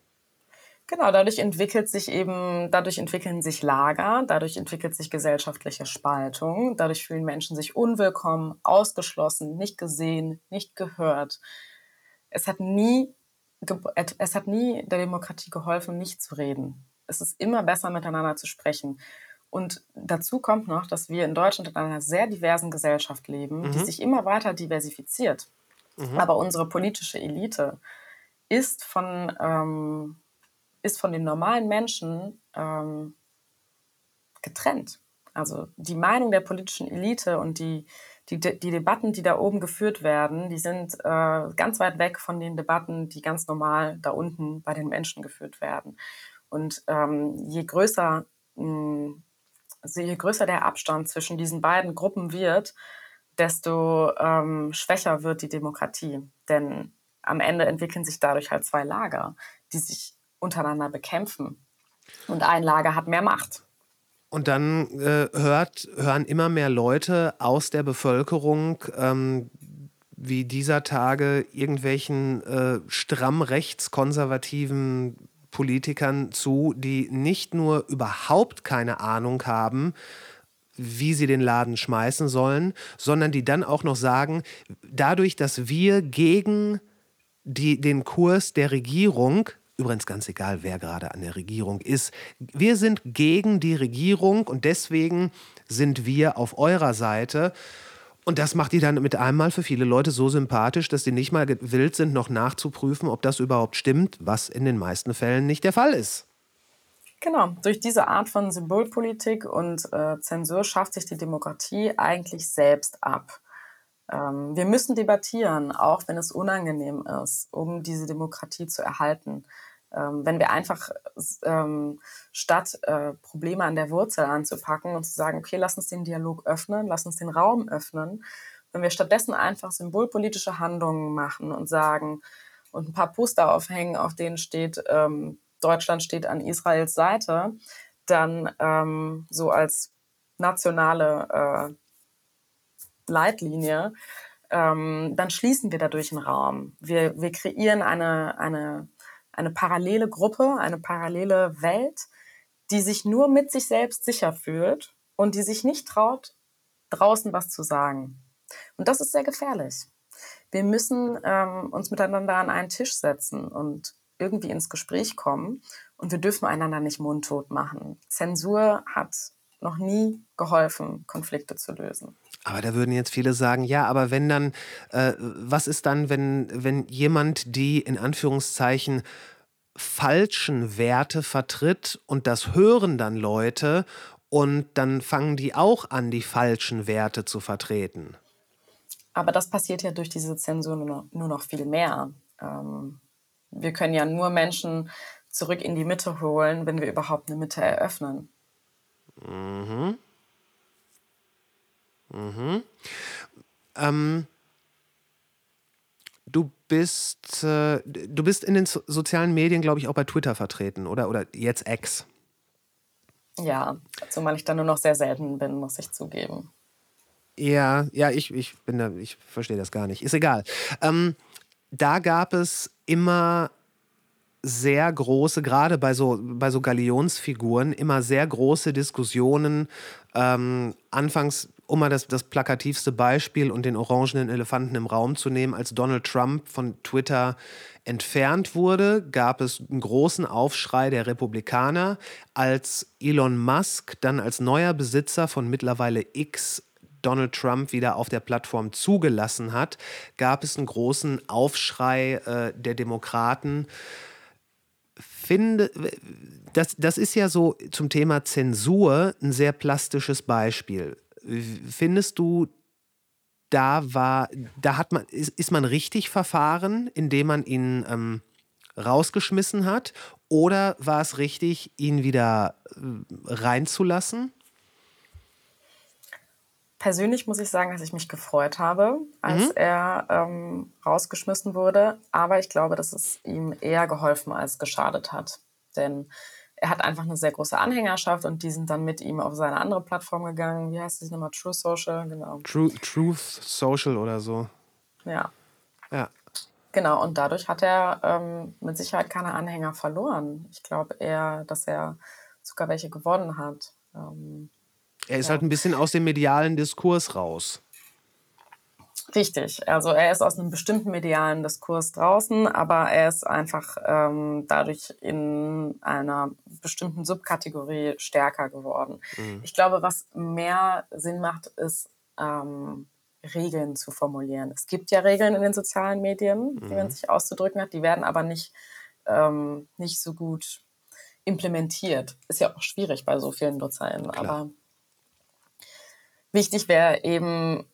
Genau, dadurch entwickelt sich eben, dadurch entwickeln sich Lager, dadurch entwickelt sich gesellschaftliche Spaltung, dadurch fühlen Menschen sich unwillkommen, ausgeschlossen, nicht gesehen, nicht gehört. Es hat nie, es hat nie der Demokratie geholfen, nicht zu reden es ist immer besser, miteinander zu sprechen. Und dazu kommt noch, dass wir in Deutschland in einer sehr diversen Gesellschaft leben, mhm. die sich immer weiter diversifiziert. Mhm. Aber unsere politische Elite ist von, ähm, ist von den normalen Menschen ähm, getrennt. Also die Meinung der politischen Elite und die, die, die Debatten, die da oben geführt werden, die sind äh, ganz weit weg von den Debatten, die ganz normal da unten bei den Menschen geführt werden. Und ähm, je größer mh, also je größer der Abstand zwischen diesen beiden Gruppen wird, desto ähm, schwächer wird die Demokratie. Denn am Ende entwickeln sich dadurch halt zwei Lager, die sich untereinander bekämpfen. Und ein Lager hat mehr Macht. Und dann äh, hört, hören immer mehr Leute aus der Bevölkerung, ähm, wie dieser Tage irgendwelchen äh, stramm rechtskonservativen Politikern zu, die nicht nur überhaupt keine Ahnung haben, wie sie den Laden schmeißen sollen, sondern die dann auch noch sagen, dadurch, dass wir gegen die, den Kurs der Regierung übrigens ganz egal, wer gerade an der Regierung ist. Wir sind gegen die Regierung und deswegen sind wir auf eurer Seite. Und das macht die dann mit einmal für viele Leute so sympathisch, dass sie nicht mal gewillt sind, noch nachzuprüfen, ob das überhaupt stimmt, was in den meisten Fällen nicht der Fall ist. Genau, durch diese Art von Symbolpolitik und äh, Zensur schafft sich die Demokratie eigentlich selbst ab. Ähm, wir müssen debattieren, auch wenn es unangenehm ist, um diese Demokratie zu erhalten. Ähm, wenn wir einfach ähm, statt äh, Probleme an der Wurzel anzupacken und zu sagen, okay, lass uns den Dialog öffnen, lass uns den Raum öffnen, wenn wir stattdessen einfach symbolpolitische Handlungen machen und sagen und ein paar Poster aufhängen, auf denen steht, ähm, Deutschland steht an Israels Seite, dann ähm, so als nationale äh, Leitlinie, ähm, dann schließen wir dadurch einen Raum. Wir, wir kreieren eine, eine eine parallele Gruppe, eine parallele Welt, die sich nur mit sich selbst sicher fühlt und die sich nicht traut, draußen was zu sagen. Und das ist sehr gefährlich. Wir müssen ähm, uns miteinander an einen Tisch setzen und irgendwie ins Gespräch kommen und wir dürfen einander nicht mundtot machen. Zensur hat noch nie geholfen, Konflikte zu lösen. Aber da würden jetzt viele sagen, ja, aber wenn dann, äh, was ist dann, wenn, wenn jemand die in Anführungszeichen falschen Werte vertritt und das hören dann Leute und dann fangen die auch an, die falschen Werte zu vertreten? Aber das passiert ja durch diese Zensur nur noch, viel mehr. Ähm, wir können ja nur Menschen zurück in die Mitte holen, wenn wir überhaupt eine Mitte eröffnen. Mhm. Mhm. Ähm, du bist, äh, du bist in den so sozialen Medien, glaube ich, auch bei Twitter vertreten, oder? Oder jetzt X. Ja, zumal ich da nur noch sehr selten bin, muss ich zugeben. Ja, ja, ich, ich bin da, ich verstehe das gar nicht. Ist egal. Ähm, da gab es immer sehr große, gerade bei so, bei so Galionsfiguren, immer sehr große Diskussionen. Ähm, anfangs, um mal das, das plakativste Beispiel und den orangenen Elefanten im Raum zu nehmen, als Donald Trump von Twitter entfernt wurde, gab es einen großen Aufschrei der Republikaner. Als Elon Musk dann als neuer Besitzer von mittlerweile X Donald Trump wieder auf der Plattform zugelassen hat, gab es einen großen Aufschrei äh, der Demokraten finde, das, das ist ja so zum Thema Zensur ein sehr plastisches Beispiel. Findest du, da war, da hat man, ist, ist man richtig verfahren, indem man ihn ähm, rausgeschmissen hat? Oder war es richtig, ihn wieder äh, reinzulassen? Persönlich muss ich sagen, dass ich mich gefreut habe, als mhm. er ähm, rausgeschmissen wurde. Aber ich glaube, dass es ihm eher geholfen als geschadet hat. Denn er hat einfach eine sehr große Anhängerschaft und die sind dann mit ihm auf seine andere Plattform gegangen. Wie heißt das nochmal? True Social, genau. True, Truth Social oder so. Ja. Ja. Genau, und dadurch hat er ähm, mit Sicherheit keine Anhänger verloren. Ich glaube eher, dass er sogar welche gewonnen hat. Ähm, er ist ja. halt ein bisschen aus dem medialen Diskurs raus. Richtig. Also er ist aus einem bestimmten medialen Diskurs draußen, aber er ist einfach ähm, dadurch in einer bestimmten Subkategorie stärker geworden. Mhm. Ich glaube, was mehr Sinn macht, ist ähm, Regeln zu formulieren. Es gibt ja Regeln in den sozialen Medien, mhm. wie man sich auszudrücken hat, die werden aber nicht, ähm, nicht so gut implementiert. Ist ja auch schwierig bei so vielen NutzerInnen, Klar. aber Wichtig wäre eben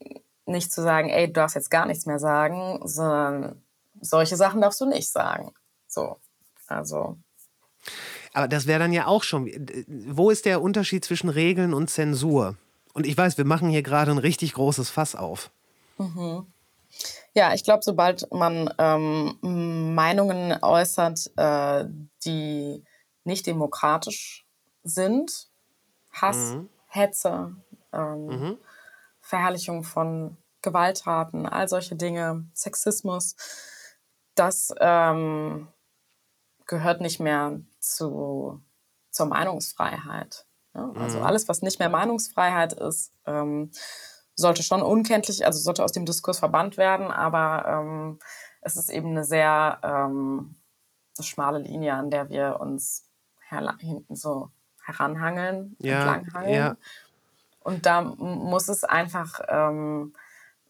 nicht zu sagen, ey, du darfst jetzt gar nichts mehr sagen, sondern solche Sachen darfst du nicht sagen. So, also. Aber das wäre dann ja auch schon. Wo ist der Unterschied zwischen Regeln und Zensur? Und ich weiß, wir machen hier gerade ein richtig großes Fass auf. Mhm. Ja, ich glaube, sobald man ähm, Meinungen äußert, äh, die nicht demokratisch sind, Hass, mhm. Hetze, ähm, mhm. Verherrlichung von Gewalttaten, all solche Dinge, Sexismus, das ähm, gehört nicht mehr zu, zur Meinungsfreiheit. Ja? Also mhm. alles, was nicht mehr Meinungsfreiheit ist, ähm, sollte schon unkenntlich, also sollte aus dem Diskurs verbannt werden, aber ähm, es ist eben eine sehr ähm, schmale Linie, an der wir uns hinten so heranhangeln, ja, entlanghangeln. Ja. Und da muss es einfach ähm,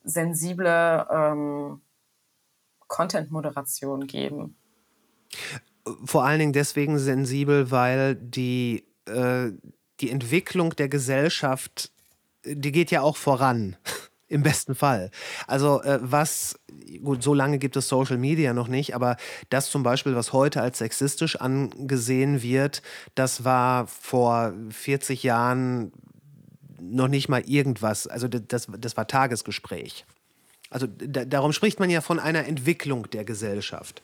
sensible ähm, Content-Moderation geben. Vor allen Dingen deswegen sensibel, weil die, äh, die Entwicklung der Gesellschaft, die geht ja auch voran. Im besten Fall. Also äh, was, gut, so lange gibt es Social Media noch nicht, aber das zum Beispiel, was heute als sexistisch angesehen wird, das war vor 40 Jahren noch nicht mal irgendwas. Also das, das war Tagesgespräch. Also da, darum spricht man ja von einer Entwicklung der Gesellschaft.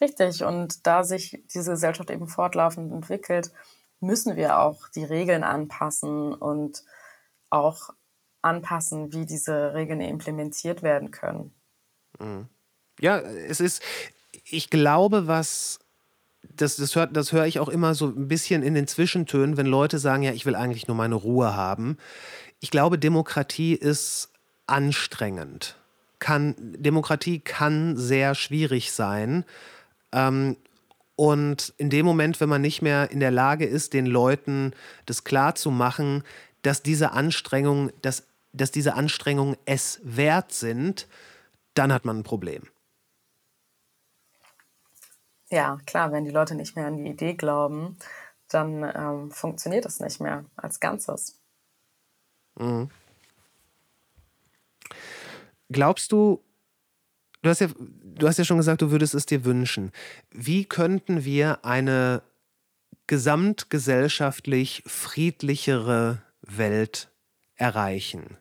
Richtig. Und da sich diese Gesellschaft eben fortlaufend entwickelt, müssen wir auch die Regeln anpassen und auch anpassen, wie diese Regeln implementiert werden können. Mhm. Ja, es ist, ich glaube, was das, das, hört, das höre ich auch immer so ein bisschen in den Zwischentönen, wenn Leute sagen, ja, ich will eigentlich nur meine Ruhe haben. Ich glaube, Demokratie ist anstrengend. Kann, Demokratie kann sehr schwierig sein. Ähm, und in dem Moment, wenn man nicht mehr in der Lage ist, den Leuten das klarzumachen, dass diese Anstrengungen, dass, dass diese Anstrengungen es wert sind, dann hat man ein Problem. Ja, klar, wenn die Leute nicht mehr an die Idee glauben, dann ähm, funktioniert das nicht mehr als Ganzes. Mhm. Glaubst du, du hast, ja, du hast ja schon gesagt, du würdest es dir wünschen. Wie könnten wir eine gesamtgesellschaftlich friedlichere Welt erreichen?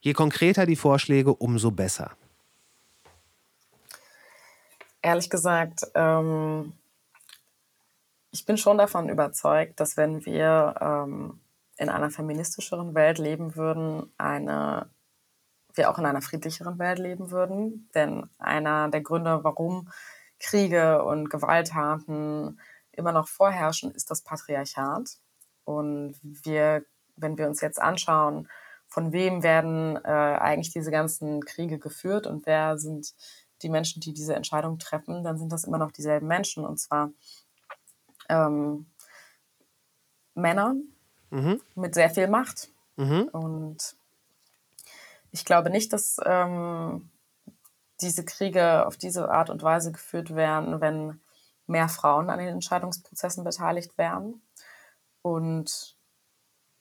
Je konkreter die Vorschläge, umso besser ehrlich gesagt, ähm, ich bin schon davon überzeugt, dass wenn wir ähm, in einer feministischeren Welt leben würden, eine, wir auch in einer friedlicheren Welt leben würden. Denn einer der Gründe, warum Kriege und Gewalttaten immer noch vorherrschen, ist das Patriarchat. Und wir, wenn wir uns jetzt anschauen, von wem werden äh, eigentlich diese ganzen Kriege geführt und wer sind die Menschen, die diese Entscheidung treffen, dann sind das immer noch dieselben Menschen und zwar ähm, Männer mhm. mit sehr viel Macht. Mhm. Und ich glaube nicht, dass ähm, diese Kriege auf diese Art und Weise geführt werden, wenn mehr Frauen an den Entscheidungsprozessen beteiligt wären. Und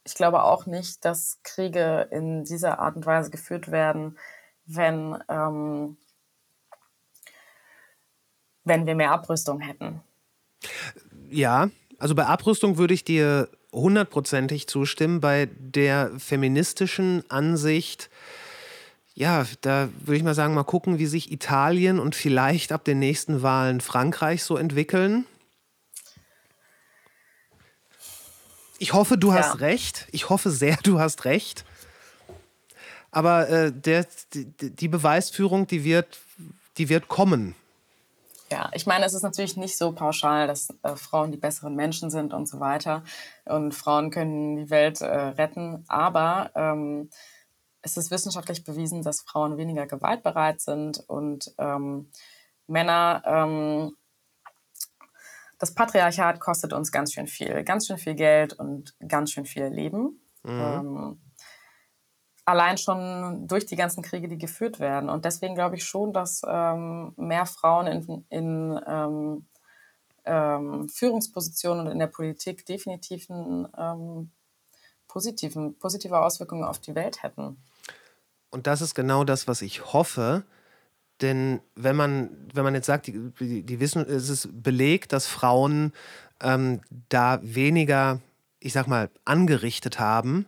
ich glaube auch nicht, dass Kriege in dieser Art und Weise geführt werden, wenn ähm, wenn wir mehr Abrüstung hätten. Ja, also bei Abrüstung würde ich dir hundertprozentig zustimmen. Bei der feministischen Ansicht, ja, da würde ich mal sagen, mal gucken, wie sich Italien und vielleicht ab den nächsten Wahlen Frankreich so entwickeln. Ich hoffe, du ja. hast recht. Ich hoffe sehr, du hast recht. Aber äh, der, die, die Beweisführung, die wird, die wird kommen. Ja, ich meine, es ist natürlich nicht so pauschal, dass äh, Frauen die besseren Menschen sind und so weiter. Und Frauen können die Welt äh, retten. Aber ähm, es ist wissenschaftlich bewiesen, dass Frauen weniger gewaltbereit sind und ähm, Männer. Ähm, das Patriarchat kostet uns ganz schön viel, ganz schön viel Geld und ganz schön viel Leben. Mhm. Allein schon durch die ganzen Kriege, die geführt werden. Und deswegen glaube ich schon, dass ähm, mehr Frauen in, in ähm, ähm, Führungspositionen und in der Politik definitiv einen, ähm, positiven, positive Auswirkungen auf die Welt hätten. und das ist genau das, was ich hoffe, denn wenn man, wenn man jetzt sagt, die, die, die Wissen, es ist belegt, dass Frauen ähm, da weniger, ich sag mal, angerichtet haben,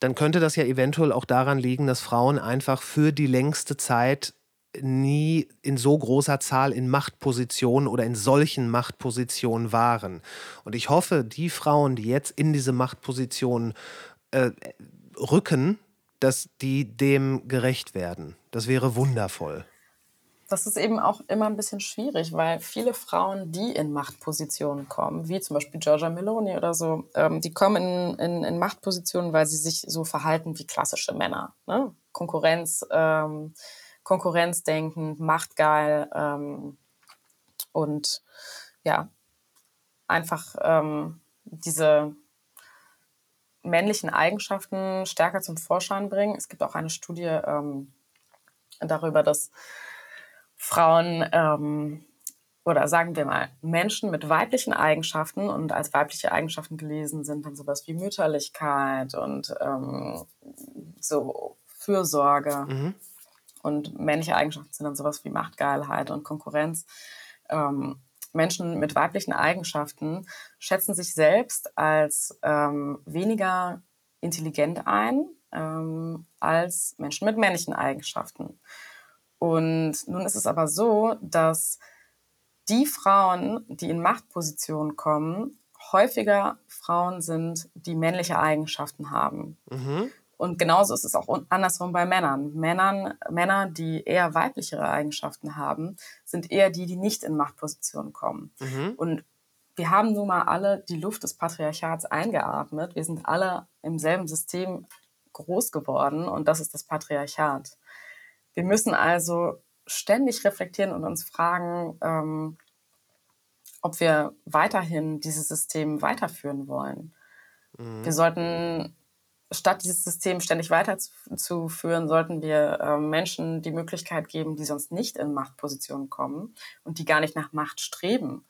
dann könnte das ja eventuell auch daran liegen, dass Frauen einfach für die längste Zeit nie in so großer Zahl in Machtpositionen oder in solchen Machtpositionen waren. Und ich hoffe, die Frauen, die jetzt in diese Machtpositionen äh, rücken, dass die dem gerecht werden. Das wäre wundervoll. Das ist eben auch immer ein bisschen schwierig, weil viele Frauen, die in Machtpositionen kommen, wie zum Beispiel Giorgia Meloni oder so, ähm, die kommen in, in, in, Machtpositionen, weil sie sich so verhalten wie klassische Männer. Ne? Konkurrenz, ähm, Konkurrenzdenken, machtgeil ähm, und ja, einfach ähm, diese männlichen Eigenschaften stärker zum Vorschein bringen. Es gibt auch eine Studie ähm, darüber, dass Frauen ähm, oder sagen wir mal Menschen mit weiblichen Eigenschaften und als weibliche Eigenschaften gelesen sind dann sowas wie Mütterlichkeit und ähm, so Fürsorge. Mhm. Und männliche Eigenschaften sind dann sowas wie Machtgeilheit und Konkurrenz. Ähm, Menschen mit weiblichen Eigenschaften schätzen sich selbst als ähm, weniger intelligent ein ähm, als Menschen mit männlichen Eigenschaften. Und nun ist es aber so, dass die Frauen, die in Machtpositionen kommen, häufiger Frauen sind, die männliche Eigenschaften haben. Mhm. Und genauso ist es auch andersrum bei Männern. Männern. Männer, die eher weiblichere Eigenschaften haben, sind eher die, die nicht in Machtpositionen kommen. Mhm. Und wir haben nun mal alle die Luft des Patriarchats eingeatmet. Wir sind alle im selben System groß geworden und das ist das Patriarchat. Wir müssen also ständig reflektieren und uns fragen, ähm, ob wir weiterhin dieses System weiterführen wollen. Mhm. Wir sollten, statt dieses System ständig weiterzuführen, sollten wir äh, Menschen die Möglichkeit geben, die sonst nicht in Machtpositionen kommen und die gar nicht nach Macht streben,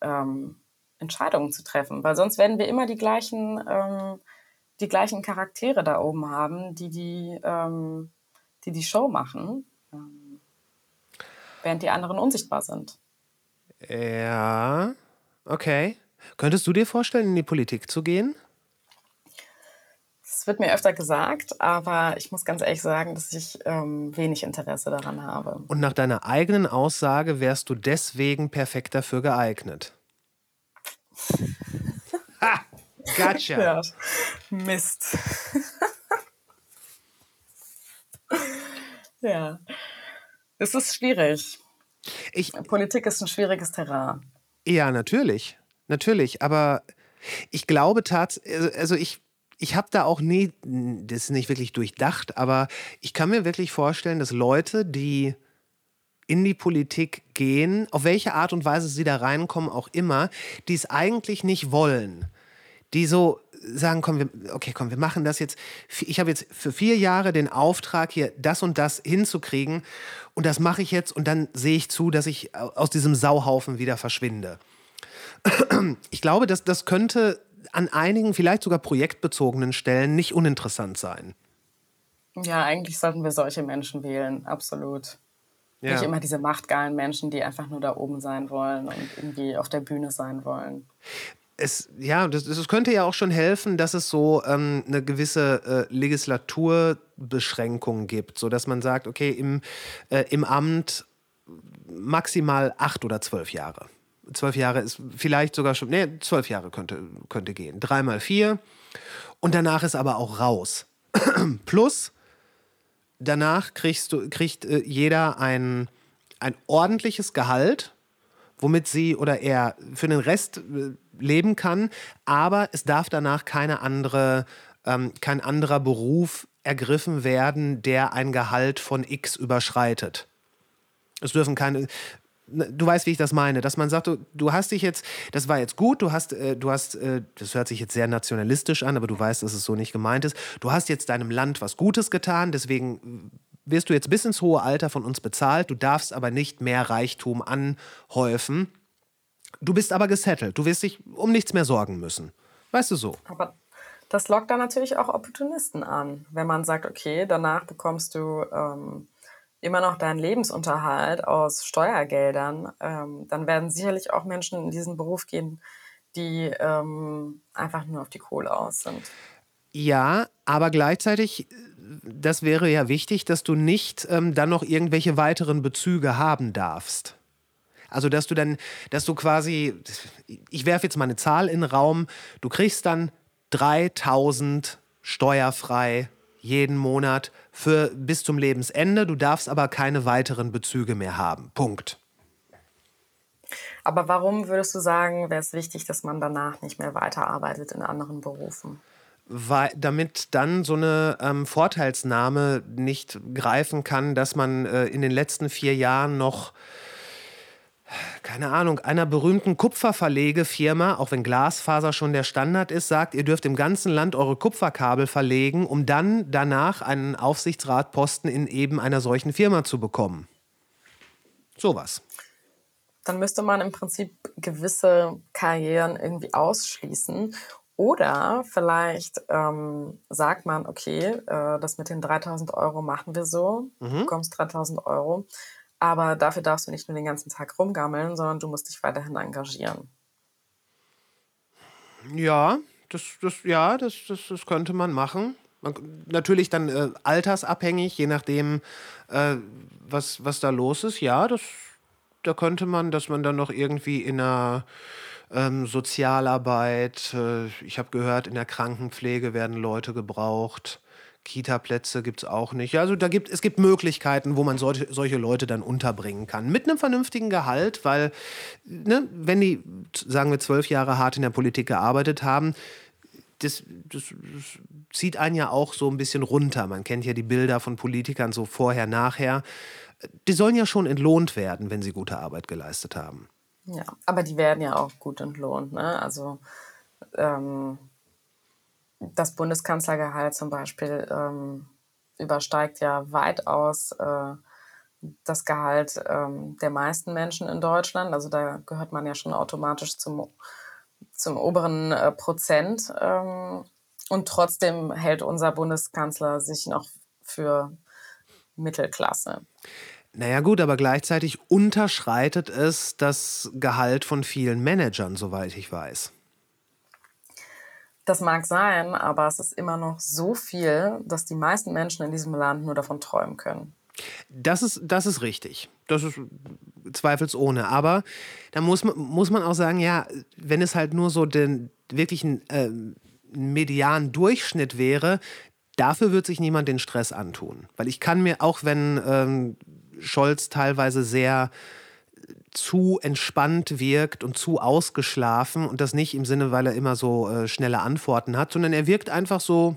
ähm, Entscheidungen zu treffen. Weil sonst werden wir immer die gleichen, ähm, die gleichen Charaktere da oben haben, die die ähm, die die Show machen, ähm, während die anderen unsichtbar sind. Ja, okay. Könntest du dir vorstellen, in die Politik zu gehen? Es wird mir öfter gesagt, aber ich muss ganz ehrlich sagen, dass ich ähm, wenig Interesse daran habe. Und nach deiner eigenen Aussage wärst du deswegen perfekt dafür geeignet. ha! Gotcha. Ja, Mist. Ja, es ist schwierig. Ich, Politik ist ein schwieriges Terrain. Ja, natürlich. Natürlich. Aber ich glaube tatsächlich, also ich, ich habe da auch nie, das ist nicht wirklich durchdacht, aber ich kann mir wirklich vorstellen, dass Leute, die in die Politik gehen, auf welche Art und Weise sie da reinkommen, auch immer, die es eigentlich nicht wollen, die so sagen, komm, wir, okay, komm, wir machen das jetzt. Ich habe jetzt für vier Jahre den Auftrag, hier das und das hinzukriegen. Und das mache ich jetzt und dann sehe ich zu, dass ich aus diesem Sauhaufen wieder verschwinde. Ich glaube, dass das könnte an einigen, vielleicht sogar projektbezogenen Stellen nicht uninteressant sein. Ja, eigentlich sollten wir solche Menschen wählen, absolut. Ja. Nicht immer diese machtgeilen Menschen, die einfach nur da oben sein wollen und irgendwie auf der Bühne sein wollen es, ja, das, das könnte ja auch schon helfen, dass es so ähm, eine gewisse äh, Legislaturbeschränkung gibt, sodass man sagt, okay, im, äh, im Amt maximal acht oder zwölf Jahre. Zwölf Jahre ist vielleicht sogar schon, nee, zwölf Jahre könnte, könnte gehen. Dreimal vier und danach ist aber auch raus. Plus, danach kriegst du, kriegt äh, jeder ein, ein ordentliches Gehalt, womit sie oder er für den Rest äh, leben kann, aber es darf danach keine andere, ähm, kein anderer Beruf ergriffen werden, der ein Gehalt von X überschreitet. Es dürfen keine, ne, du weißt, wie ich das meine, dass man sagt, du, du hast dich jetzt, das war jetzt gut, du hast, äh, du hast, äh, das hört sich jetzt sehr nationalistisch an, aber du weißt, dass es so nicht gemeint ist. Du hast jetzt deinem Land was Gutes getan, deswegen wirst du jetzt bis ins hohe Alter von uns bezahlt, du darfst aber nicht mehr Reichtum anhäufen. Du bist aber gesettelt. Du wirst dich um nichts mehr sorgen müssen. Weißt du so? Aber das lockt dann natürlich auch Opportunisten an. Wenn man sagt, okay, danach bekommst du ähm, immer noch deinen Lebensunterhalt aus Steuergeldern, ähm, dann werden sicherlich auch Menschen in diesen Beruf gehen, die ähm, einfach nur auf die Kohle aus sind. Ja, aber gleichzeitig, das wäre ja wichtig, dass du nicht ähm, dann noch irgendwelche weiteren Bezüge haben darfst. Also, dass du dann, dass du quasi, ich werfe jetzt mal eine Zahl in den Raum, du kriegst dann 3000 steuerfrei jeden Monat für bis zum Lebensende. Du darfst aber keine weiteren Bezüge mehr haben. Punkt. Aber warum würdest du sagen, wäre es wichtig, dass man danach nicht mehr weiterarbeitet in anderen Berufen? Weil, damit dann so eine ähm, Vorteilsnahme nicht greifen kann, dass man äh, in den letzten vier Jahren noch keine Ahnung, einer berühmten Kupferverlegefirma, auch wenn Glasfaser schon der Standard ist, sagt, ihr dürft im ganzen Land eure Kupferkabel verlegen, um dann danach einen Aufsichtsratposten in eben einer solchen Firma zu bekommen. Sowas. Dann müsste man im Prinzip gewisse Karrieren irgendwie ausschließen. Oder vielleicht ähm, sagt man, okay, äh, das mit den 3000 Euro machen wir so, mhm. du bekommst 3000 Euro. Aber dafür darfst du nicht nur den ganzen Tag rumgammeln, sondern du musst dich weiterhin engagieren. Ja, das, das, ja, das, das, das könnte man machen. Man, natürlich dann äh, altersabhängig, je nachdem, äh, was, was da los ist. Ja, das, da könnte man, dass man dann noch irgendwie in einer ähm, Sozialarbeit, äh, ich habe gehört, in der Krankenpflege werden Leute gebraucht. Kita-Plätze gibt es auch nicht. Also da gibt, es gibt Möglichkeiten, wo man solche, solche Leute dann unterbringen kann. Mit einem vernünftigen Gehalt, weil, ne, wenn die, sagen wir, zwölf Jahre hart in der Politik gearbeitet haben, das, das, das, zieht einen ja auch so ein bisschen runter. Man kennt ja die Bilder von Politikern so vorher, nachher. Die sollen ja schon entlohnt werden, wenn sie gute Arbeit geleistet haben. Ja, aber die werden ja auch gut entlohnt. Ne? Also ähm, das Bundeskanzlergehalt zum Beispiel ähm, übersteigt ja weitaus äh, das Gehalt ähm, der meisten Menschen in Deutschland. Also da gehört man ja schon automatisch zum, zum oberen äh, Prozent. Ähm, und trotzdem hält unser Bundeskanzler sich noch für Mittelklasse. Naja gut, aber gleichzeitig unterschreitet es das Gehalt von vielen Managern, soweit ich weiß. Das mag sein, aber es ist immer noch so viel, dass die meisten Menschen in diesem Land nur davon träumen können. Das ist, das ist richtig. Das ist zweifelsohne. Aber da muss man, muss man auch sagen, ja, wenn es halt nur so den wirklichen äh, medianen Durchschnitt wäre, dafür wird sich niemand den Stress antun. Weil ich kann mir, auch wenn ähm, Scholz teilweise sehr zu entspannt wirkt und zu ausgeschlafen und das nicht im Sinne, weil er immer so äh, schnelle Antworten hat, sondern er wirkt einfach so.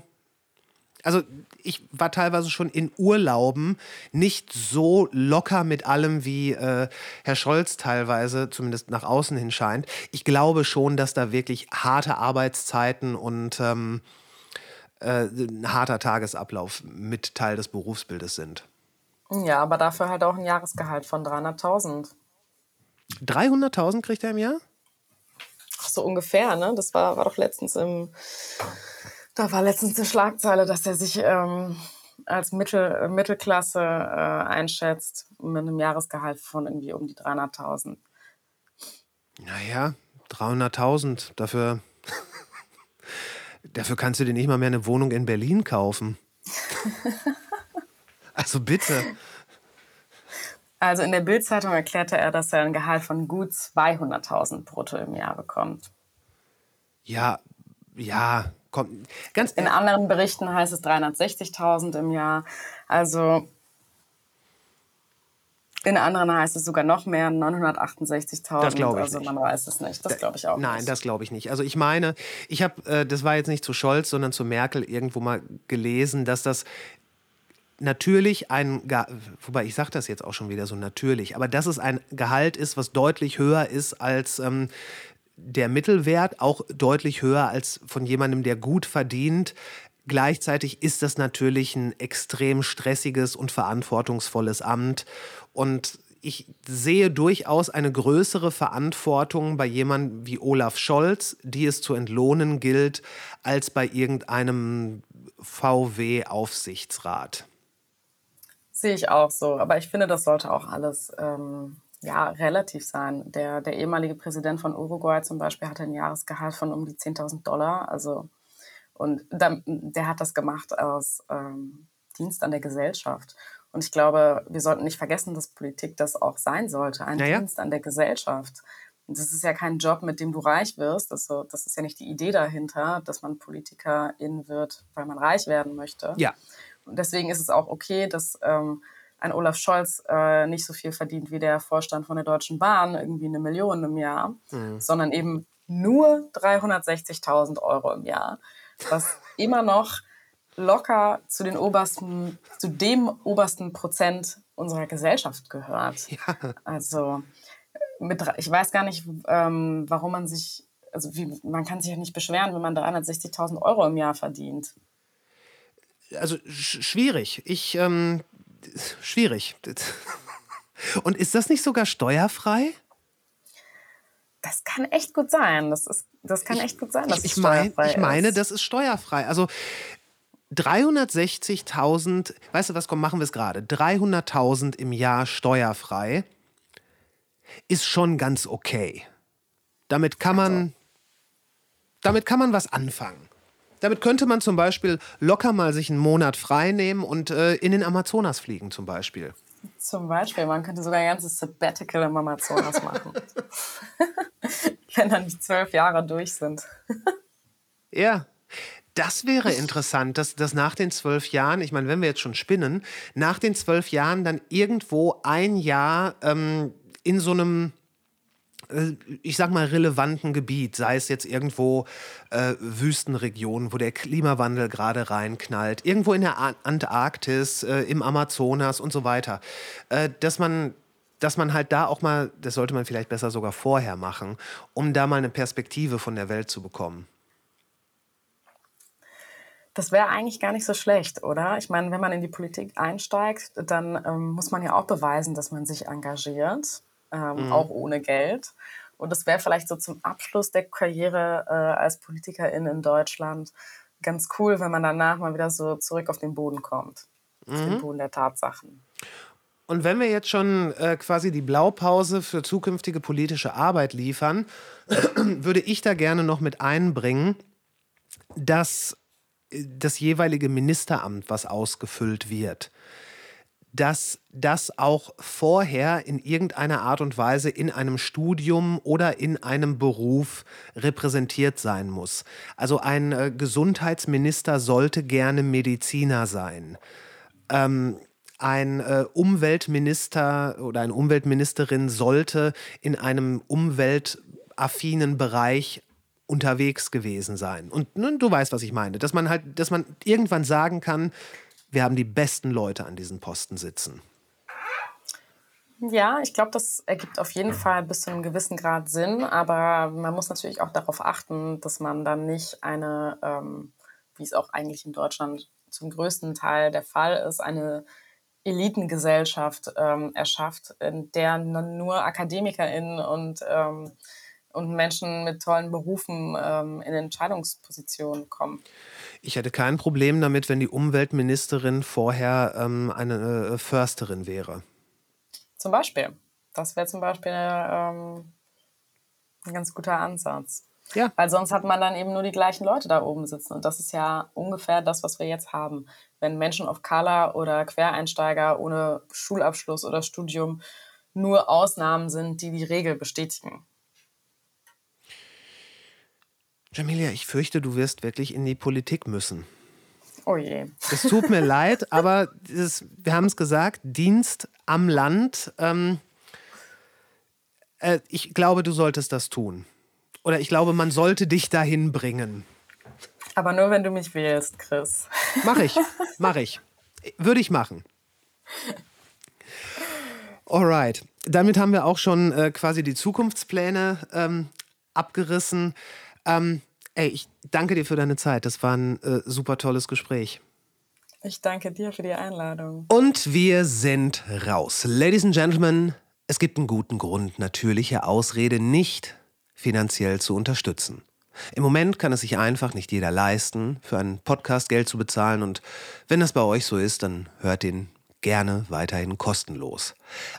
Also ich war teilweise schon in Urlauben nicht so locker mit allem, wie äh, Herr Scholz teilweise, zumindest nach außen hin scheint. Ich glaube schon, dass da wirklich harte Arbeitszeiten und ähm, äh, ein harter Tagesablauf mit Teil des Berufsbildes sind. Ja, aber dafür halt auch ein Jahresgehalt von 300.000. 300.000 kriegt er im Jahr? Ach, so ungefähr, ne? Das war, war doch letztens im. Da war letztens eine Schlagzeile, dass er sich ähm, als Mittel, Mittelklasse äh, einschätzt mit einem Jahresgehalt von irgendwie um die 300.000. Naja, 300.000. Dafür, dafür kannst du dir nicht mal mehr eine Wohnung in Berlin kaufen. also bitte. Also in der Bildzeitung erklärte er, dass er ein Gehalt von gut 200.000 brutto im Jahr bekommt. Ja, ja, kommt ganz. In anderen Berichten heißt es 360.000 im Jahr. Also in anderen heißt es sogar noch mehr, 968.000. Das glaube ich Also nicht. man weiß es nicht. Das glaube ich auch Nein, nicht. das glaube ich nicht. Also ich meine, ich habe, äh, das war jetzt nicht zu Scholz, sondern zu Merkel irgendwo mal gelesen, dass das natürlich ein, wobei ich sage das jetzt auch schon wieder so natürlich, aber dass es ein Gehalt ist, was deutlich höher ist als ähm, der Mittelwert, auch deutlich höher als von jemandem, der gut verdient. Gleichzeitig ist das natürlich ein extrem stressiges und verantwortungsvolles Amt. Und ich sehe durchaus eine größere Verantwortung bei jemandem wie Olaf Scholz, die es zu entlohnen gilt, als bei irgendeinem VW-Aufsichtsrat. Sehe ich auch so. Aber ich finde, das sollte auch alles ähm, ja, relativ sein. Der, der ehemalige Präsident von Uruguay zum Beispiel hatte ein Jahresgehalt von um die 10.000 Dollar. Also, und der, der hat das gemacht aus ähm, Dienst an der Gesellschaft. Und ich glaube, wir sollten nicht vergessen, dass Politik das auch sein sollte, ein naja. Dienst an der Gesellschaft. Und das ist ja kein Job, mit dem du reich wirst. Also, das ist ja nicht die Idee dahinter, dass man Politikerin wird, weil man reich werden möchte. Ja. Deswegen ist es auch okay, dass ähm, ein Olaf Scholz äh, nicht so viel verdient wie der Vorstand von der Deutschen Bahn, irgendwie eine Million im Jahr, mhm. sondern eben nur 360.000 Euro im Jahr, was immer noch locker zu den obersten, zu dem obersten Prozent unserer Gesellschaft gehört. Ja. Also mit, ich weiß gar nicht, ähm, warum man sich, also wie, man kann sich ja nicht beschweren, wenn man 360.000 Euro im Jahr verdient. Also sch schwierig. Ich, ähm, schwierig. Und ist das nicht sogar steuerfrei? Das kann echt gut sein. Das, ist, das kann echt gut sein, dass ich, ich, mein, ich meine, das ist steuerfrei. Also 360.000, weißt du was, komm, machen wir es gerade. 300.000 im Jahr steuerfrei ist schon ganz okay. Damit kann man, also. damit kann man was anfangen. Damit könnte man zum Beispiel locker mal sich einen Monat frei nehmen und äh, in den Amazonas fliegen zum Beispiel. Zum Beispiel, man könnte sogar ein ganzes Sabbatical im Amazonas machen. Wenn dann die zwölf Jahre durch sind. ja, das wäre interessant, dass, dass nach den zwölf Jahren, ich meine, wenn wir jetzt schon spinnen, nach den zwölf Jahren dann irgendwo ein Jahr ähm, in so einem ich sag mal, relevanten Gebiet, sei es jetzt irgendwo äh, Wüstenregionen, wo der Klimawandel gerade reinknallt, irgendwo in der Antarktis, äh, im Amazonas und so weiter, äh, dass man dass man halt da auch mal, das sollte man vielleicht besser sogar vorher machen, um da mal eine Perspektive von der Welt zu bekommen. Das wäre eigentlich gar nicht so schlecht, oder? Ich meine, wenn man in die Politik einsteigt, dann ähm, muss man ja auch beweisen, dass man sich engagiert, ähm, mhm. auch ohne Geld. Und das wäre vielleicht so zum Abschluss der Karriere äh, als Politikerin in Deutschland ganz cool, wenn man danach mal wieder so zurück auf den Boden kommt, mhm. auf den mhm. Boden der Tatsachen. Und wenn wir jetzt schon äh, quasi die Blaupause für zukünftige politische Arbeit liefern, würde ich da gerne noch mit einbringen, dass das jeweilige Ministeramt, was ausgefüllt wird, dass das auch vorher in irgendeiner Art und Weise in einem Studium oder in einem Beruf repräsentiert sein muss. Also ein äh, Gesundheitsminister sollte gerne Mediziner sein. Ähm, ein äh, Umweltminister oder eine Umweltministerin sollte in einem umweltaffinen Bereich unterwegs gewesen sein. Und ne, du weißt, was ich meine, dass man halt, dass man irgendwann sagen kann, wir haben die besten Leute an diesen Posten sitzen. Ja, ich glaube, das ergibt auf jeden Fall bis zu einem gewissen Grad Sinn, aber man muss natürlich auch darauf achten, dass man dann nicht eine, ähm, wie es auch eigentlich in Deutschland zum größten Teil der Fall ist, eine Elitengesellschaft ähm, erschafft, in der nur AkademikerInnen und ähm, und Menschen mit tollen Berufen ähm, in Entscheidungspositionen kommen. Ich hätte kein Problem damit, wenn die Umweltministerin vorher ähm, eine äh, Försterin wäre. Zum Beispiel. Das wäre zum Beispiel ähm, ein ganz guter Ansatz. Ja. Weil sonst hat man dann eben nur die gleichen Leute da oben sitzen. Und das ist ja ungefähr das, was wir jetzt haben. Wenn Menschen of Color oder Quereinsteiger ohne Schulabschluss oder Studium nur Ausnahmen sind, die die Regel bestätigen. Jamilia, ich fürchte, du wirst wirklich in die Politik müssen. Oh je. Es tut mir leid, aber dieses, wir haben es gesagt, Dienst am Land. Ähm, äh, ich glaube, du solltest das tun. Oder ich glaube, man sollte dich dahin bringen. Aber nur, wenn du mich wählst, Chris. Mach ich, mach ich. Würde ich machen. Alright. Damit haben wir auch schon äh, quasi die Zukunftspläne ähm, abgerissen. Ähm, ey, ich danke dir für deine Zeit. Das war ein äh, super tolles Gespräch. Ich danke dir für die Einladung. Und wir sind raus. Ladies and Gentlemen, Es gibt einen guten Grund, natürliche Ausrede nicht finanziell zu unterstützen. Im Moment kann es sich einfach nicht jeder leisten, für einen Podcast Geld zu bezahlen und wenn das bei euch so ist, dann hört den gerne weiterhin kostenlos.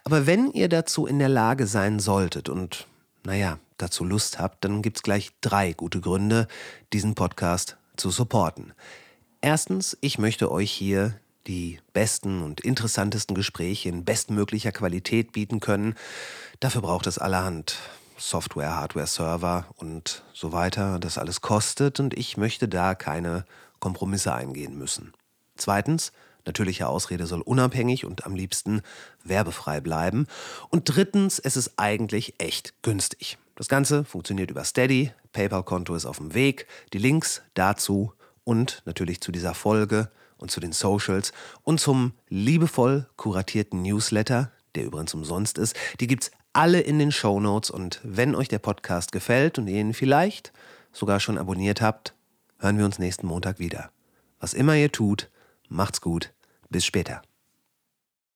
Aber wenn ihr dazu in der Lage sein solltet und, naja, dazu Lust habt, dann gibt's gleich drei gute Gründe, diesen Podcast zu supporten. Erstens, ich möchte euch hier die besten und interessantesten Gespräche in bestmöglicher Qualität bieten können. Dafür braucht es allerhand Software, Hardware, Server und so weiter. Das alles kostet und ich möchte da keine Kompromisse eingehen müssen. Zweitens, natürliche Ausrede soll unabhängig und am liebsten werbefrei bleiben. Und drittens, es ist eigentlich echt günstig. Das Ganze funktioniert über Steady, PayPal-Konto ist auf dem Weg, die Links dazu und natürlich zu dieser Folge und zu den Socials und zum liebevoll kuratierten Newsletter, der übrigens umsonst ist, die gibt's alle in den Show Notes. Und wenn euch der Podcast gefällt und ihr ihn vielleicht sogar schon abonniert habt, hören wir uns nächsten Montag wieder. Was immer ihr tut, macht's gut, bis später.